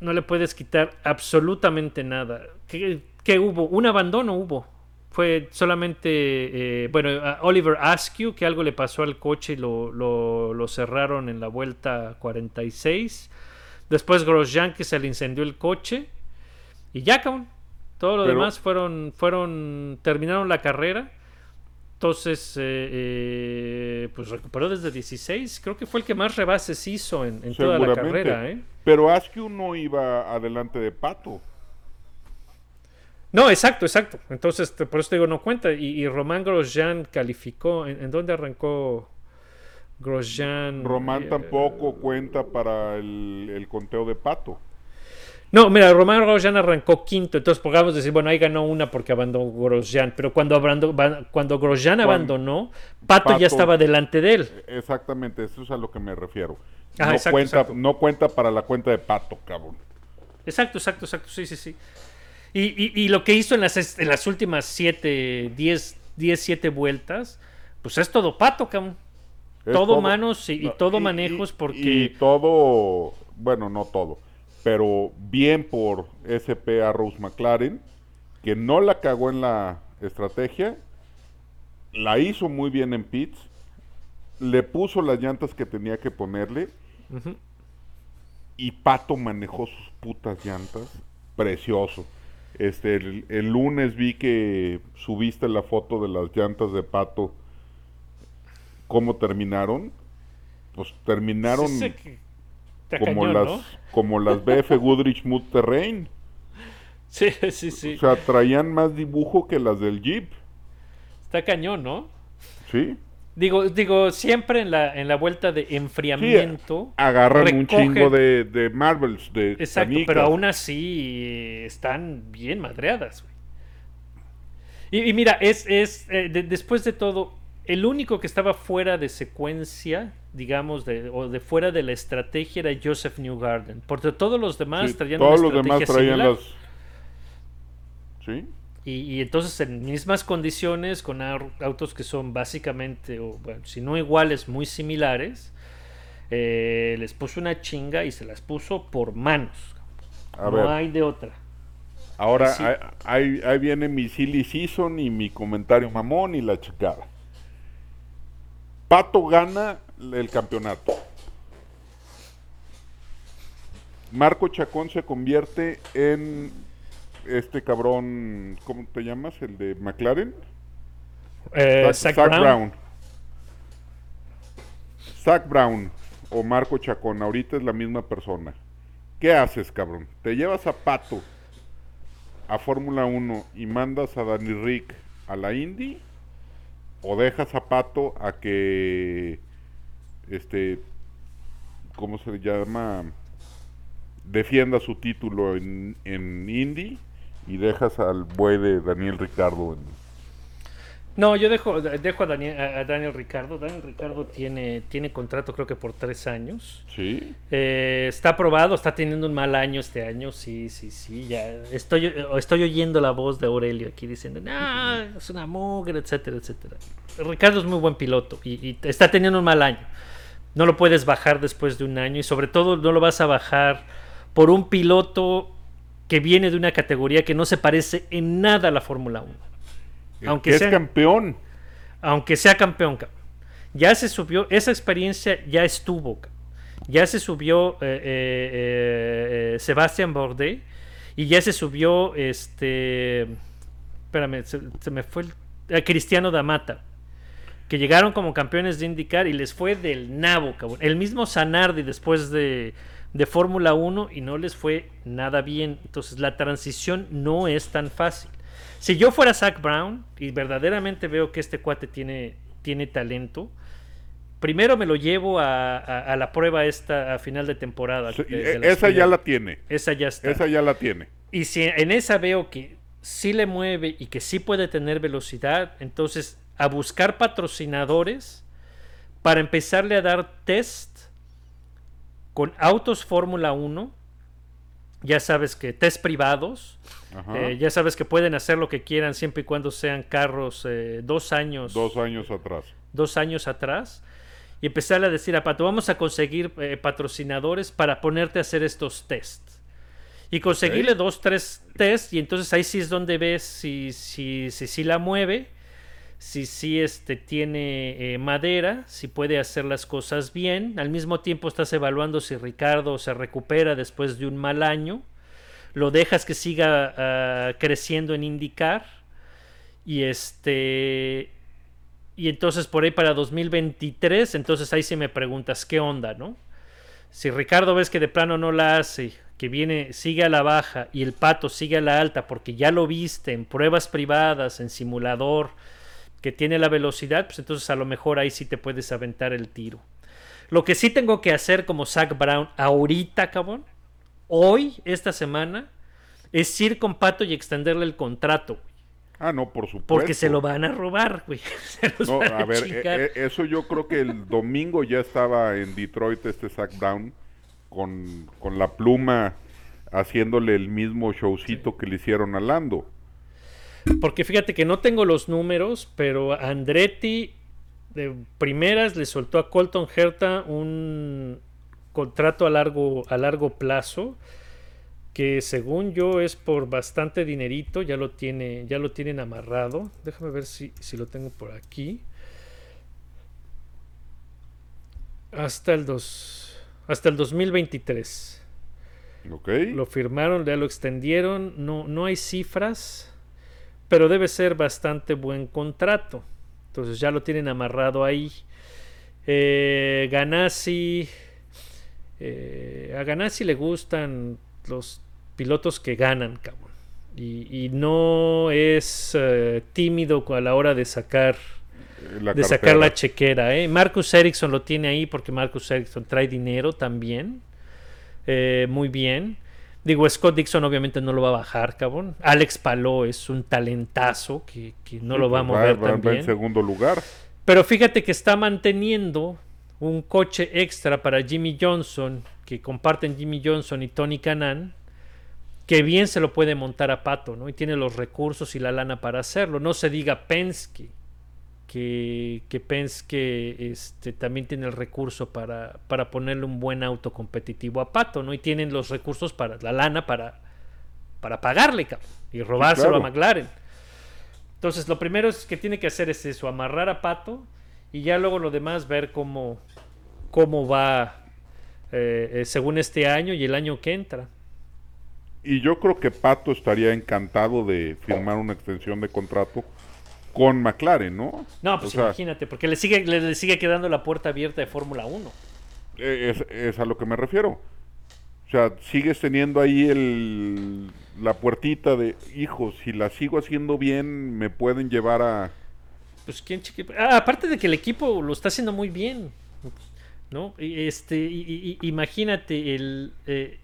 no le puedes quitar absolutamente nada. ¿Qué, qué hubo? Un abandono hubo. Fue solamente, eh, bueno, a Oliver Askew, que algo le pasó al coche y lo, lo- lo cerraron en la vuelta 46. Después Grosjean, que se le incendió el coche. Y ya, cabrón. Todo lo Pero- demás fueron, fueron, terminaron la carrera. Entonces, eh, eh, pues recuperó desde 16. Creo que fue el que más rebases hizo en, en toda la carrera, ¿eh? Pero Askew no iba adelante de Pato. No, exacto, exacto. Entonces, te- por eso te digo, no cuenta. Y, y Román Grosjean calificó. ¿En, en dónde arrancó Grosjean? Román Eh, tampoco cuenta para el, el conteo de Pato. No, mira, Román Grosjean arrancó quinto. Entonces, podríamos decir, bueno, ahí ganó una porque abandonó Grosjean. Pero cuando, abandonó, cuando Grosjean Cuando- abandonó, Pato, Pato- ya estaba delante de él. Exactamente, eso es a lo que me refiero. Ah, no, exacto, cuenta, exacto. no cuenta para la cuenta de Pato, cabrón. Exacto, exacto, exacto. Sí, sí, sí. Y, y- y lo que hizo en las, en las últimas 7, 10, 10, 7 vueltas, pues es todo pato, cabrón. Todo, manos y, todo manejos porque... Y todo, bueno, no todo, pero bien por SP a Rose McLaren, que no la cagó en la estrategia, la hizo muy bien en pits, le puso las llantas que tenía que ponerle y Pato manejó sus putas llantas, precioso. Este, el, el lunes vi que subiste la foto de las llantas de pato. ¿Cómo terminaron? Pues terminaron Sí, sí, que- está como cañón, las ¿no? como las *laughs* BF Goodrich Mood Terrain. Sí, sí, sí. O sea, traían más dibujo que las del Jeep. Está cañón, ¿no? ¿Sí? Digo, digo, siempre en la, en la vuelta de Sí, enfriamiento. agarran un chingo de, de Marvels, de Exacto, canicas. pero aún así eh, están bien madreadas. güey. Y, y mira, es, es eh, de- después de todo, el único que estaba fuera de secuencia, digamos, de, o de fuera de la estrategia era Joseph Newgarden. Porque todos los demás Sí, traían todos una los demás estrategia traían similar. las... ¿Sí? Y, y entonces en mismas condiciones, con au- autos que son básicamente, o bueno, si no iguales, muy similares, eh, les puso una chinga y se las puso por manos. A no ver, hay de otra. ahora sí. ahí- ahí viene mi silly season y mi comentario mamón y la chicada. Pato gana el campeonato. Marco Chacón se convierte en este cabrón, ¿cómo te llamas? El de McLaren. Eh, Zach- Zach Zach Brown. Brown. Zach Brown o Marco Chacón, ahorita es la misma persona. ¿Qué haces, cabrón? ¿Te llevas a Pato a Fórmula 1 y mandas a Danny Rick a la Indy? ¿O dejas a Pato a que, este, ¿cómo se llama? Defienda su título en, en Indy y dejas al buey de Daniel Ricardo en, No, yo dejo, dejo a, Daniel, a Daniel Ricardo. Daniel Ricardo tiene, tiene contrato creo que por tres años. ¿Sí? Eh, está aprobado, está teniendo un mal año este año, sí, sí, sí. Ya estoy, estoy oyendo la voz de Aurelio aquí diciendo, no, es una mugre, etcétera, etcétera. Ricardo es muy buen piloto y, y está teniendo un mal año. No lo puedes bajar después de un año y sobre todo no lo vas a bajar por un piloto que viene de una categoría que no se parece en nada a la Fórmula 1. Aunque que sea- es campeón. aunque sea campeón, cabrón. Ya se subió, esa experiencia ya estuvo. Ya se subió eh, eh, eh, Sebastián Bourdais y ya se subió este. Espérame, se, se me fue el. Cristiano Damata. Que llegaron como campeones de IndyCar y les fue del nabo, cabrón. El mismo Zanardi después de, de Fórmula 1 y no les fue nada bien. Entonces la transición no es tan fácil. Si yo fuera Zach Brown y verdaderamente veo que este cuate tiene, tiene talento, primero me lo llevo a, a- a la prueba esta a final de temporada. Sí, de- de e- esa ya la tiene. Esa ya está. Esa ya la tiene. Y si en esa veo que sí le mueve y que sí puede tener velocidad, entonces a buscar patrocinadores para empezarle a dar test con autos Fórmula 1. Ya sabes que test privados. Eh, ya sabes que pueden hacer lo que quieran siempre y cuando sean carros eh, dos años Dos años atrás. dos años atrás y empezarle a decir a Pato, vamos a conseguir eh, patrocinadores para ponerte a hacer estos tests. Y conseguirle dos, tres tests y entonces ahí sí es donde ves si si, si, si la mueve, si sí este, tiene eh, madera, si puede hacer las cosas bien. Al mismo tiempo estás evaluando si Ricardo se recupera después de un mal año. Lo dejas que siga ah, creciendo en indicar. Y este y entonces por ahí para 2023, entonces ahí sí me preguntas qué onda, ¿no? Si Ricardo ves que de plano no la hace, que viene, sigue a la baja y el pato sigue a la alta porque ya lo viste en pruebas privadas, en simulador, que tiene la velocidad, pues entonces a lo mejor ahí sí te puedes aventar el tiro. Lo que sí tengo que hacer como Zach Brown ahorita, cabrón, hoy, esta semana, es ir con Pato y extenderle el contrato, Ah, no, por supuesto. porque se lo van a robar, güey. *laughs* Se los No, van a ver, eh, eh, eso yo creo que el domingo ya estaba en Detroit este Zach Brown con, con la pluma haciéndole el mismo showcito que le hicieron a Lando. Porque fíjate que no tengo los números, pero Andretti de primeras le soltó a Colton Herta un contrato a largo, a largo plazo que según yo es por bastante dinerito, ya lo tiene, ya lo tienen amarrado. Déjame ver si, si lo tengo por aquí. Hasta el dos, hasta el 2023. Ok. Lo firmaron, ya lo extendieron. No, no hay cifras, pero debe ser bastante buen contrato. Entonces ya lo tienen amarrado ahí. Eh, Ganassi. eh, a Ganassi le gustan los pilotos que ganan, cabrón. Y, y no es eh, tímido a la hora de sacar la de sacar la chequera. ¿eh? Marcus Ericsson lo tiene ahí porque Marcus Ericsson trae dinero también. Muy bien. Digo, Scott Dixon obviamente no lo va a bajar, cabrón. Alex Paló es un talentazo que, que no Sí, lo va a pues mover va- va en también. segundo lugar. Pero fíjate que está manteniendo un coche extra para Jimmy Johnson, que comparten Jimmy Johnson y Tony Canan, que bien se lo puede montar a Pato, ¿no? Y tiene los recursos y la lana para hacerlo. No se diga Penske, que, que Penske este, también tiene el recurso para, para ponerle un buen auto competitivo a Pato, ¿no? Y tienen los recursos para, la lana para, para pagarle, y robárselo claro. a McLaren. Entonces, lo primero es que tiene que hacer es eso, amarrar a Pato y ya luego lo demás ver cómo, cómo va eh, eh, según este año y el año que entra. Y yo creo que Pato estaría encantado de firmar una extensión de contrato con McLaren, ¿no? No, pues O sea, imagínate, porque le sigue, le, le sigue quedando la puerta abierta de Fórmula 1. eh, es, es a lo que me refiero. O sea, sigues teniendo ahí el, la puertita de, hijo, si la sigo haciendo bien, me pueden llevar a... Pues quién chiqui- Ah, aparte de que el equipo lo está haciendo muy bien, ¿no? Y, Este, y- y- imagínate el eh,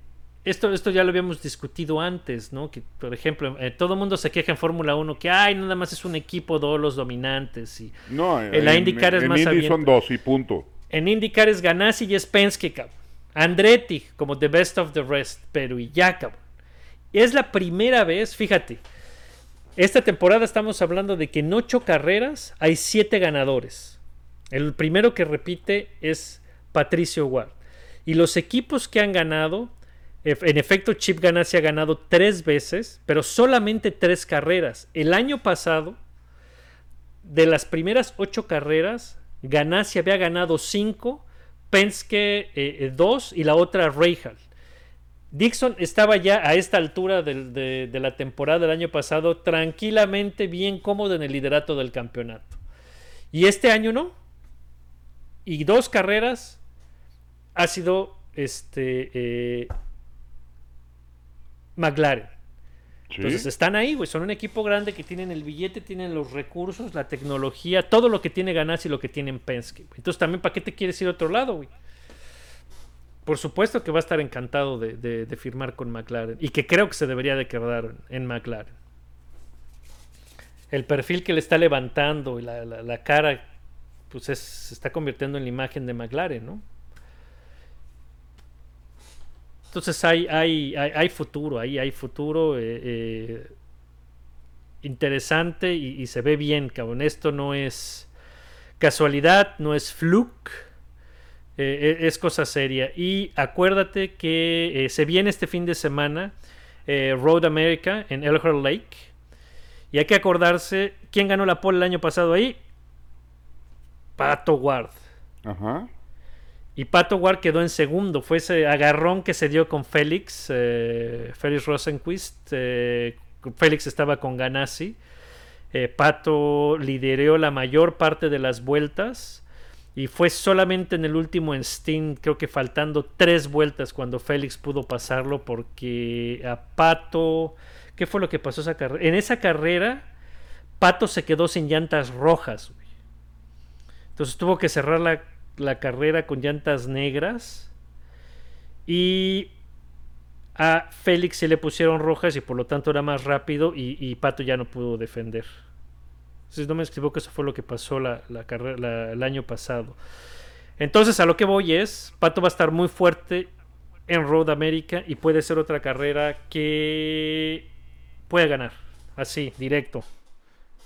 esto, esto ya lo habíamos discutido antes, ¿no? Que por ejemplo, eh, todo el mundo se queja en Fórmula 1 que ay, nada más es un equipo de los dominantes y No, En la IndyCar es en más Indy son dos y punto. en IndyCar es Ganassi y es Penske, cabrón. Andretti como the best of the rest, pero y ya, cabrón. Es la primera vez, fíjate. Esta temporada estamos hablando de que en ocho carreras hay siete ganadores. El primero que repite es Patricio Ward. Y los equipos que han ganado, en efecto, Chip Ganassi ha ganado tres veces, pero solamente tres carreras. El año pasado, de las primeras ocho carreras, Ganassi había ganado cinco, Penske eh, eh, dos y la otra Rahal. Dixon estaba ya a esta altura de la temporada del año pasado tranquilamente bien cómodo en el liderato del campeonato. Y este año no. Y dos carreras ha sido este eh, McLaren. ¿sí? Entonces están ahí, güey. Son un equipo grande que tienen el billete, tienen los recursos, la tecnología, todo lo que tiene Ganassi y lo que tienen Penske. güey. Entonces también, ¿para qué te quieres ir a otro lado, güey? Por supuesto que va a estar encantado de, de- de firmar con McLaren. Y que creo que se debería de quedar en McLaren. El perfil que le está levantando y la, la- la cara, pues es- se está convirtiendo en la imagen de McLaren, ¿no? Entonces hay, hay, hay, futuro, ahí hay futuro eh, eh, interesante y, se ve bien, cabrón. Esto no es casualidad, no es fluke, eh, e- es cosa seria. Y acuérdate que se viene este fin de semana Road America en Elkhart Lake. Y hay que acordarse, ¿quién ganó la pole el año pasado ahí? Pato Ward. Ajá. Y Pato Ward quedó en segundo. Fue ese agarrón que se dio con Félix, eh, Félix Rosenquist. eh, Félix estaba con Ganassi. Eh, Pato lideró la mayor parte de las vueltas. Y fue solamente en el último stint, creo que faltando tres vueltas, cuando Félix pudo pasarlo. Porque a Pato. ¿Qué fue lo que pasó esa carrera? En esa carrera, Pato se quedó sin llantas rojas. Entonces tuvo que cerrar la, la carrera con llantas negras. Y a Félix se le pusieron rojas y por lo tanto era más rápido y, Pato ya no pudo defender. Si no me equivoco, eso fue lo que pasó la, la carrera, el año pasado. Entonces a lo que voy es, Pato va a estar muy fuerte en Road America y puede ser otra carrera que puede ganar. Así, directo,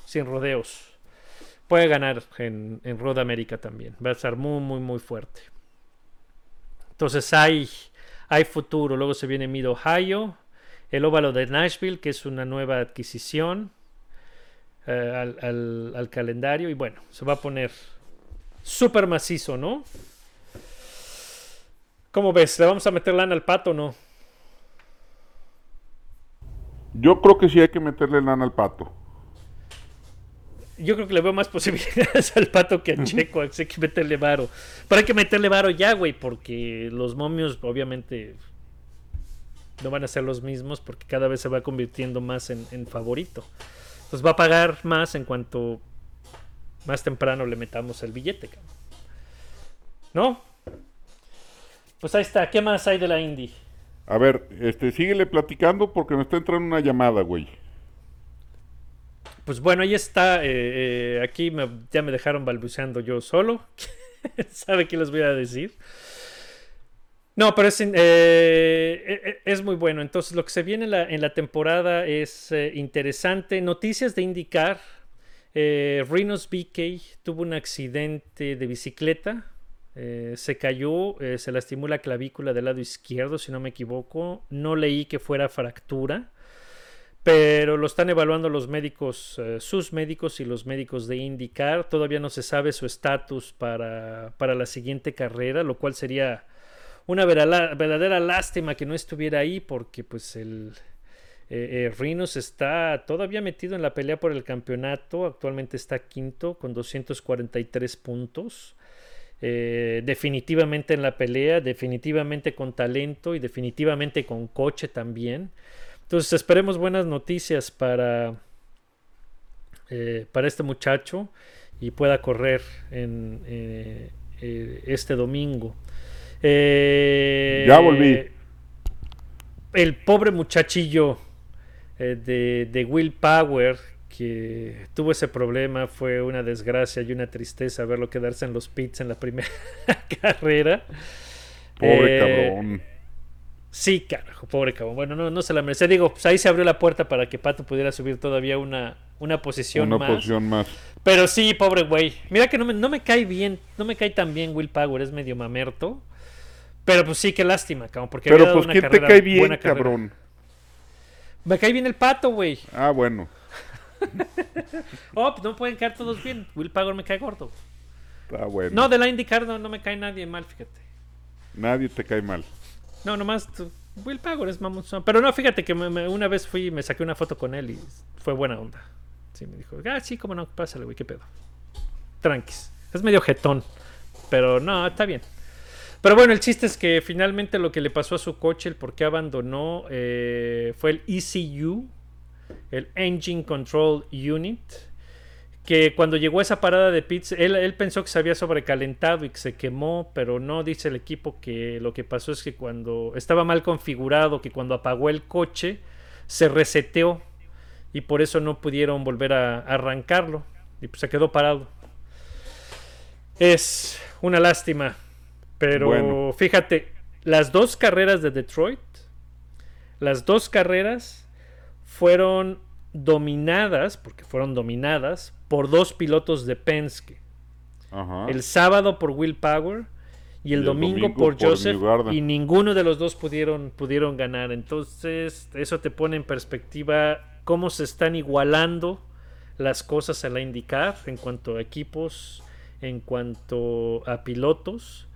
sin rodeos puede ganar en, en Road America también. Va a estar muy, muy, muy fuerte. Entonces hay, hay futuro. Luego se viene Mid Ohio, el óvalo de Nashville, que es una nueva adquisición eh, al, al- al calendario. Y bueno, se va a poner súper macizo, ¿no? ¿Cómo ves? ¿Le vamos a meter lana al pato o no? Yo creo que sí hay que meterle lana al pato. Yo creo que le veo más posibilidades *laughs* al pato que a Checo, así que meterle varo. Pero hay que meterle varo ya, güey, porque los momios obviamente no van a ser los mismos porque cada vez se va convirtiendo más en, en favorito. Entonces va a pagar más en cuanto más temprano le metamos el billete, cabrón. ¿No? Pues ahí está. ¿Qué más hay de la Indy? A ver, este, síguele platicando porque me está entrando una llamada, güey. Pues bueno, ahí está. eh, eh, aquí ya me dejaron balbuceando yo solo. *laughs* ¿Sabe qué les voy a decir? No, pero es, eh, es muy bueno. Entonces, lo que se viene en la, temporada es interesante. Noticias de indicar. Rinos BK tuvo un accidente de bicicleta. se cayó, eh, se lastimó la clavícula del lado izquierdo, si no me equivoco. No leí que fuera fractura pero lo están evaluando los médicos, eh, sus médicos y los médicos de IndyCar. Todavía no se sabe su estatus para, para la siguiente carrera, lo cual sería una verdadera lástima que no estuviera ahí porque pues el eh, eh, Rhinos está todavía metido en la pelea por el campeonato, actualmente está quinto con 243 puntos. Eh, definitivamente en la pelea, definitivamente con talento y definitivamente con coche también. Entonces esperemos buenas noticias para, eh, para este muchacho y pueda correr en eh, eh, este domingo. Eh, Ya volví. El pobre muchachillo de, de Will Power que tuvo ese problema fue una desgracia y una tristeza verlo quedarse en los pits en la primera *laughs* carrera. Pobre cabrón. Sí, carajo, pobre cabrón. Bueno, no, no se la merece. Digo, pues ahí se abrió la puerta para que Pato pudiera subir todavía una, una posición Una más. posición más. Pero sí, pobre güey. Mira que no me, no me cae bien, no me cae tan bien Will Power, es medio mamerto. Pero pues sí, qué lástima, cabrón, porque había Pero dado pues, una ¿quién te carrera- cae bien, buena carrera. cabrón? Me cae bien el Pato, güey. Ah, bueno. *laughs* Oh, pues no pueden caer todos bien. Will Power me cae gordo. Está bueno. No, de la IndyCar no, no me cae nadie mal, fíjate. Nadie te cae mal. No, nomás Will Power es mamón. Pero no, fíjate que una vez fui y me saqué una foto con él y fue buena onda. Sí, me dijo, ah, sí, cómo no, pásale, güey, qué pedo. Tranquis. Es medio jetón. Pero no, está bien. Pero bueno, el chiste es que finalmente lo que le pasó a su coche, el por qué abandonó, eh, fue el ECU, el Engine Control Unit, que cuando llegó a esa parada de pits, él, él pensó que se había sobrecalentado y que se quemó, pero no dice el equipo que lo que pasó es que cuando estaba mal configurado, que cuando apagó el coche, se reseteó y por eso no pudieron volver a arrancarlo y pues se quedó parado. Es una lástima, pero Bueno. fíjate, las dos carreras de Detroit, las dos carreras fueron dominadas, porque fueron dominadas, por dos pilotos de Penske. Ajá. El sábado por Will Power y el, Y el domingo, domingo por por Joseph. Y ninguno de los dos pudieron, pudieron ganar. Entonces, eso te pone en perspectiva cómo se están igualando las cosas a la indicar en cuanto a equipos, en cuanto a pilotos.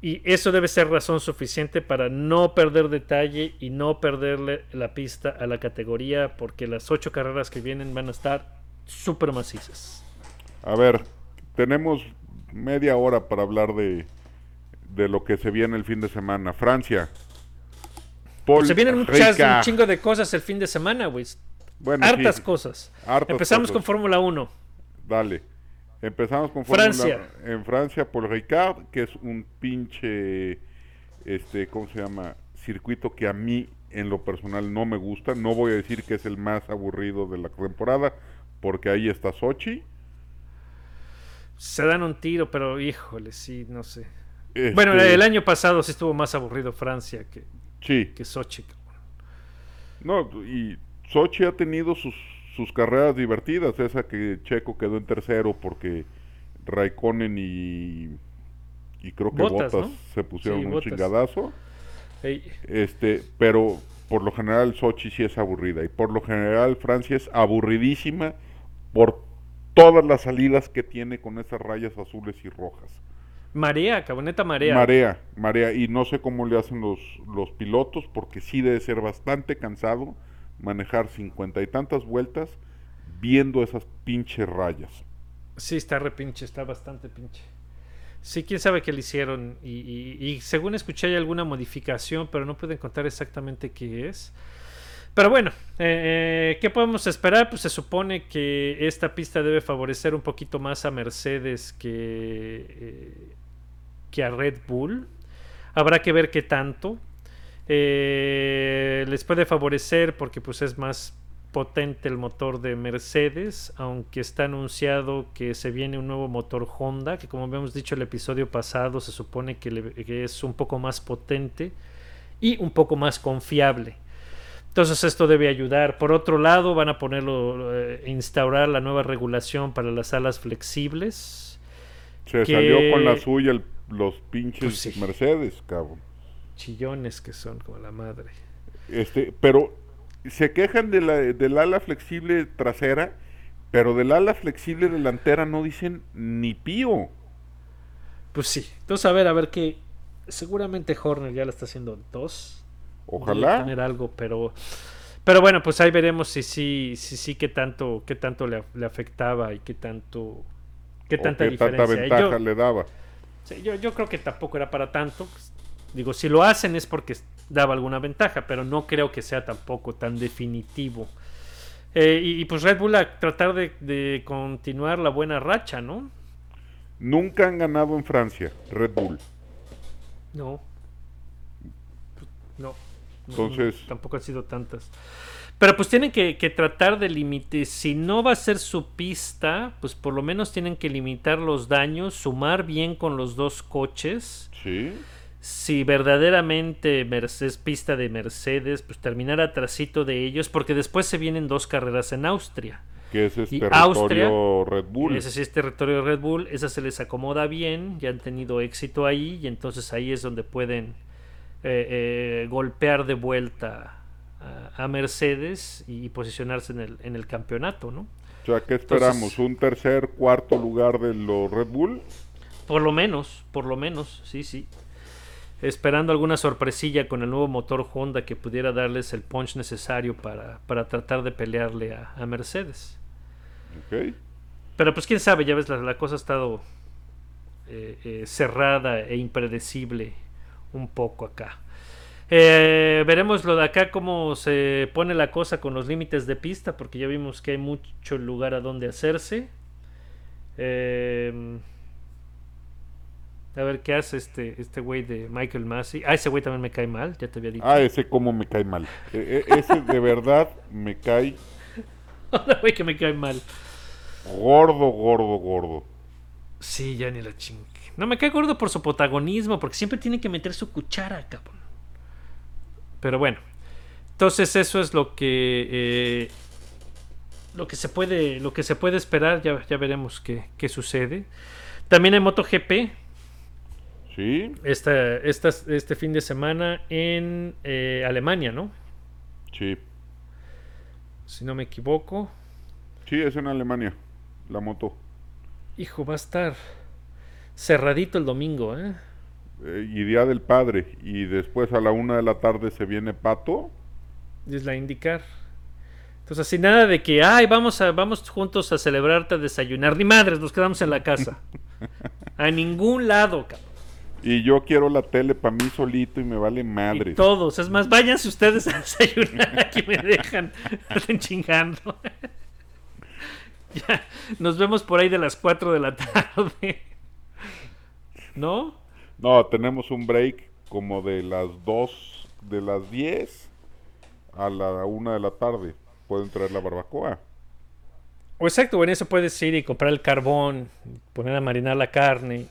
Y eso debe ser razón suficiente para no perder detalle y no perderle la pista a la categoría, porque las ocho carreras que vienen van a estar súper macizas. A ver, tenemos media hora para hablar de, de lo que se viene el fin de semana. Francia. Se vienen muchas, un chingo de cosas el fin de semana, güey. Bueno, Hartas sí, cosas. hartas Empezamos cosas. con Fórmula 1. Dale. Empezamos con Fórmula- Francia. En Francia, Paul Ricard, que es un pinche, este, ¿cómo se llama? Circuito que a mí, en lo personal, no me gusta. No voy a decir que es el más aburrido de la temporada, porque ahí está Sochi. Se dan un tiro, pero híjole, sí, no sé. Este, Bueno, el año pasado sí estuvo más aburrido Francia que, Sí. que Sochi. No, y Sochi ha tenido sus, sus carreras divertidas. Esa que Checo quedó en tercero porque Raikkonen y, y creo que Botas ¿no? se pusieron Sí, un chingadazo. Este, pero por lo general Sochi sí es aburrida. Y por lo general Francia es aburridísima por todas las salidas que tiene con esas rayas azules y rojas. Marea, caboneta marea. Marea, marea. Y no sé cómo le hacen los, los pilotos porque sí debe ser bastante cansado manejar cincuenta y tantas vueltas viendo esas pinches rayas. Sí, está re pinche, está bastante pinche. Sí, quién sabe qué le hicieron. Y, y- y según escuché hay alguna modificación, pero no pueden contar exactamente qué es. Pero bueno, eh, eh, ¿qué podemos esperar? Pues se supone que esta pista debe favorecer un poquito más a Mercedes que, eh, que a Red Bull. Habrá que ver qué tanto. Les puede favorecer porque pues es más potente el motor de Mercedes, aunque está anunciado que se viene un nuevo motor Honda, que como habíamos dicho el episodio pasado, se supone que es un poco más potente y un poco más confiable. Entonces esto debe ayudar. Por otro lado, van a ponerlo, eh, instaurar la nueva regulación para las alas flexibles. Se Que- salió con la suya el- los pinches Pues sí. Mercedes, cabrón. Chillones que son como la madre. Este, pero se quejan de la, del ala flexible trasera, pero del ala flexible delantera no dicen ni pío. Pues sí. Entonces a ver, a ver qué. Seguramente Horner ya la está haciendo en dos. Ojalá. tener algo, pero pero bueno, pues ahí veremos si sí si, sí qué tanto qué tanto le, le afectaba y qué tanto qué o tanta qué tanta diferencia. ventaja yo, le daba. sí, yo, yo creo que tampoco era para tanto. Digo, si lo hacen es porque daba alguna ventaja, pero no creo que sea tampoco tan definitivo. Eh, y, y pues Red Bull a tratar de, de continuar la buena racha, ¿no? Nunca han ganado en Francia, Red Bull. No. No. No, Entonces- no, tampoco han sido tantas. Pero pues tienen que, que tratar de limitar. Si no va a ser su pista, pues por lo menos tienen que limitar los daños, sumar bien con los dos coches. Sí. Si verdaderamente Mercedes, es pista de Mercedes, pues terminar atrasito de ellos, porque después se vienen dos carreras en Austria. Que ese es Y territorio Austria, Red Bull. Ese sí es territorio Red Bull, esa se les acomoda bien, ya han tenido éxito ahí y entonces ahí es donde pueden eh, eh, golpear de vuelta a, a Mercedes y posicionarse en el, en el campeonato, ¿no? O sea, ¿qué esperamos? Entonces- ¿Un tercer, cuarto lugar de los Red Bull? Por lo menos, por lo menos, sí, sí. Esperando alguna sorpresilla con el nuevo motor Honda que pudiera darles el punch necesario para, para tratar de pelearle a, a Mercedes. Ok. Pero pues quién sabe, ya ves, la, la cosa ha estado eh, cerrada e impredecible un poco acá. Eh, veremos lo de acá cómo se pone la cosa con los límites de pista, porque ya vimos que hay mucho lugar a donde hacerse. Eh, a ver qué hace este este güey de Michael Massey. Ah, ese güey también me cae mal, ya te había dicho. Ah, ese cómo me cae mal. E- e- ese de verdad me cae *laughs* Ahora, güey, que me cae mal. gordo, gordo, gordo. Sí, ya ni la chingue. No me cae gordo por su protagonismo, porque siempre tiene que meter su cuchara, cabrón. Pero bueno. Entonces eso es lo que eh, lo que se puede lo que se puede esperar. Ya, ya veremos qué, qué sucede. También hay MotoGP ¿Sí? esta, esta- este fin de semana en eh, Alemania, ¿no? Sí. Si no me equivoco. Sí, es en Alemania, la moto. Hijo, va a estar cerradito el domingo, ¿eh? Eh, y Día del Padre. Y después a la una de la tarde se viene Pato. es la indicar. Entonces, así nada de que, ay, vamos, a, vamos juntos a celebrarte, a desayunar. Ni madres, nos quedamos en la casa. *laughs* A ningún lado, cabrón. Y yo quiero la tele para mí solito y me vale Y madre. todos. Es más, váyanse ustedes a desayunar. *laughs* Aquí me dejan. Estén chingando. *laughs* ya, nos vemos por ahí de las 4 de la tarde. ¿No? No, tenemos un break como de las 2, de las 10 a la una de la tarde. Pueden traer la barbacoa. O exacto, en eso puedes ir y comprar el carbón, poner a marinar la carne,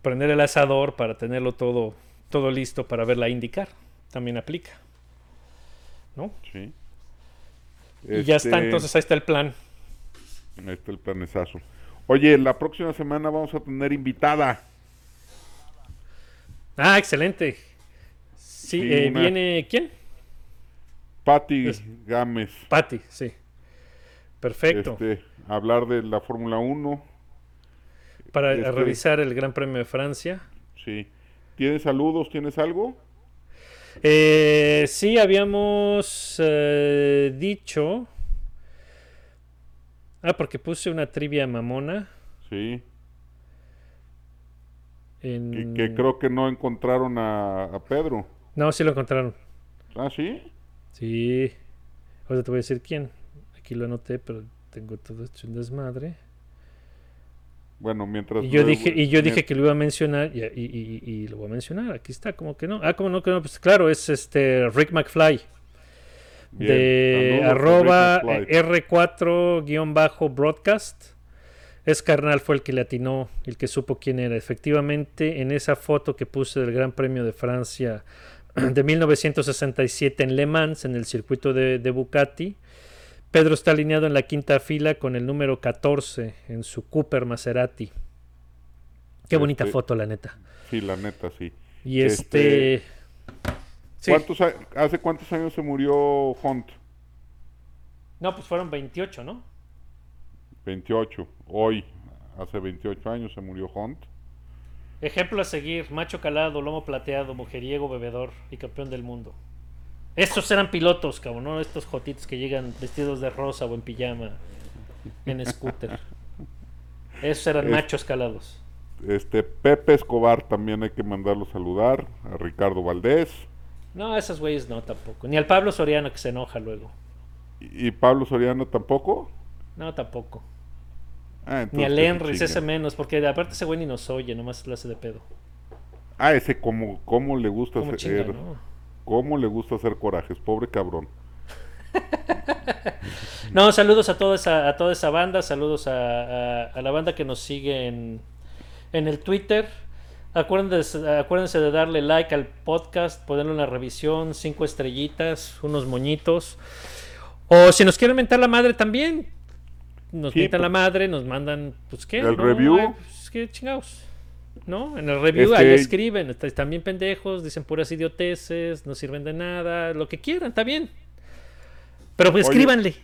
prender el asador para tenerlo todo, todo listo para verla indicar. También aplica. ¿No? Sí. Y ya está, Este, entonces ahí está el plan. Ahí está el planesazo. Oye, la próxima semana vamos a tener invitada. Ah, excelente. Sí, Sí, eh, una- viene. ¿Quién? Patti Es- Gámez. Patty, sí. Perfecto. Este, hablar de la Fórmula 1. para este- revisar el Gran Premio de Francia. Sí. ¿Tienes saludos? ¿Tienes algo? Eh, sí, habíamos eh, dicho. Ah, porque puse una trivia mamona. Sí. En... Que, que creo que no encontraron a, a Pedro. No, sí lo encontraron. Ah, sí. Sí. Ahora te voy a decir quién. Aquí lo anoté, pero tengo todo esto en desmadre. Bueno, mientras. Y yo dije, y yo dije que lo iba a mencionar y, y- y- y lo voy a mencionar. Aquí está, como que no. Ah, como no, que no. Pues claro, es este Rick McFly. De arroba Rick McFly. R4-broadcast. Es carnal, fue el que le atinó, el que supo quién era. Efectivamente, en esa foto que puse del Gran Premio de Francia *clears throat* de 1967 en Le Mans, en el circuito de, de Bucati, Pedro está alineado en la quinta fila con el número 14 en su Cooper Maserati. Qué bonita Este- foto, la neta. Sí, la neta, sí. Y este. Este, sí. ¿Cuántos a- ¿Hace cuántos años se murió Hunt? No, pues fueron 28, ¿no? 28. Hoy, hace 28 años se murió Hunt. Ejemplo a seguir, macho calado, lomo plateado, mujeriego, bebedor y campeón del mundo. Estos eran pilotos, cabrón, no estos jotitos que llegan vestidos de rosa o en pijama en scooter. *laughs* Esos eran Es- machos calados. Este Pepe Escobar también hay que mandarlo saludar. A Ricardo Valdés. No, esos güeyes no tampoco. Ni al Pablo Soriano que se enoja luego. Y, y Pablo Soriano tampoco. No, tampoco. Ah, Ni al Henry, ese menos, porque aparte ese güey ni nos oye, nomás lo hace de pedo. Ah, ese como, cómo le gusta Como hacer, chinga, ¿no? cómo le gusta hacer corajes, pobre cabrón. *laughs* No, saludos a toda esa, a toda esa banda, saludos a, a- a la banda que nos sigue en, en el Twitter. Acuérdense, acuérdense de darle like al podcast, ponerle una revisión, cinco estrellitas, unos moñitos. O si nos quieren mentar la madre también, nos Sí, mentan la pues, madre, nos mandan, pues qué, el ¿no? review. Ay, pues, qué chingados. ¿No? En el review ahí escriben, est- están bien pendejos, dicen puras idioteces, no sirven de nada, lo que quieran, está bien. Pero pues Oye, escríbanle.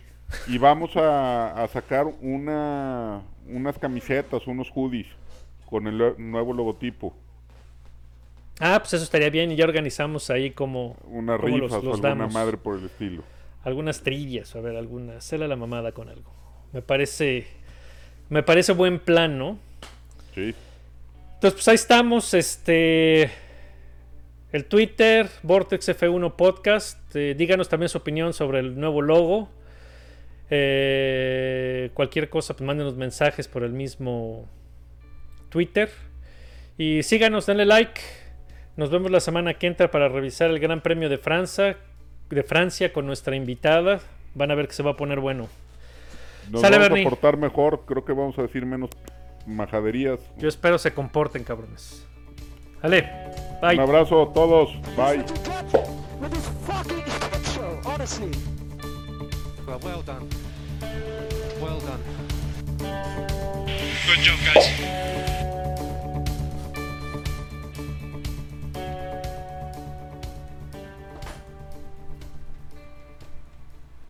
Y vamos a, a sacar una, unas camisetas, unos hoodies con el nuevo logotipo. Ah, pues eso estaría bien y ya organizamos ahí como Una ¿Cómo los- rifa o los alguna damos? madre por el estilo. algunas trivias, a ver, alguna, hacerle la mamada con algo. Me parece me parece buen plan, ¿no? Sí. Entonces, pues ahí estamos, este el Twitter, Vortex F1 Podcast, eh, díganos también su opinión sobre el nuevo logo. Eh, cualquier cosa, pues mándenos mensajes por el mismo Twitter. Y síganos, denle like. Nos vemos la semana que entra para revisar el Gran Premio de Francia, de Francia con nuestra invitada. Van a ver que se va a poner bueno. Nos Sale, vamos Bernie. a portar mejor, creo que vamos a decir menos majaderías. Yo espero se comporten, cabrones. Vale, bye. Un abrazo a todos, bye. Well done. Well done. Good job, guys.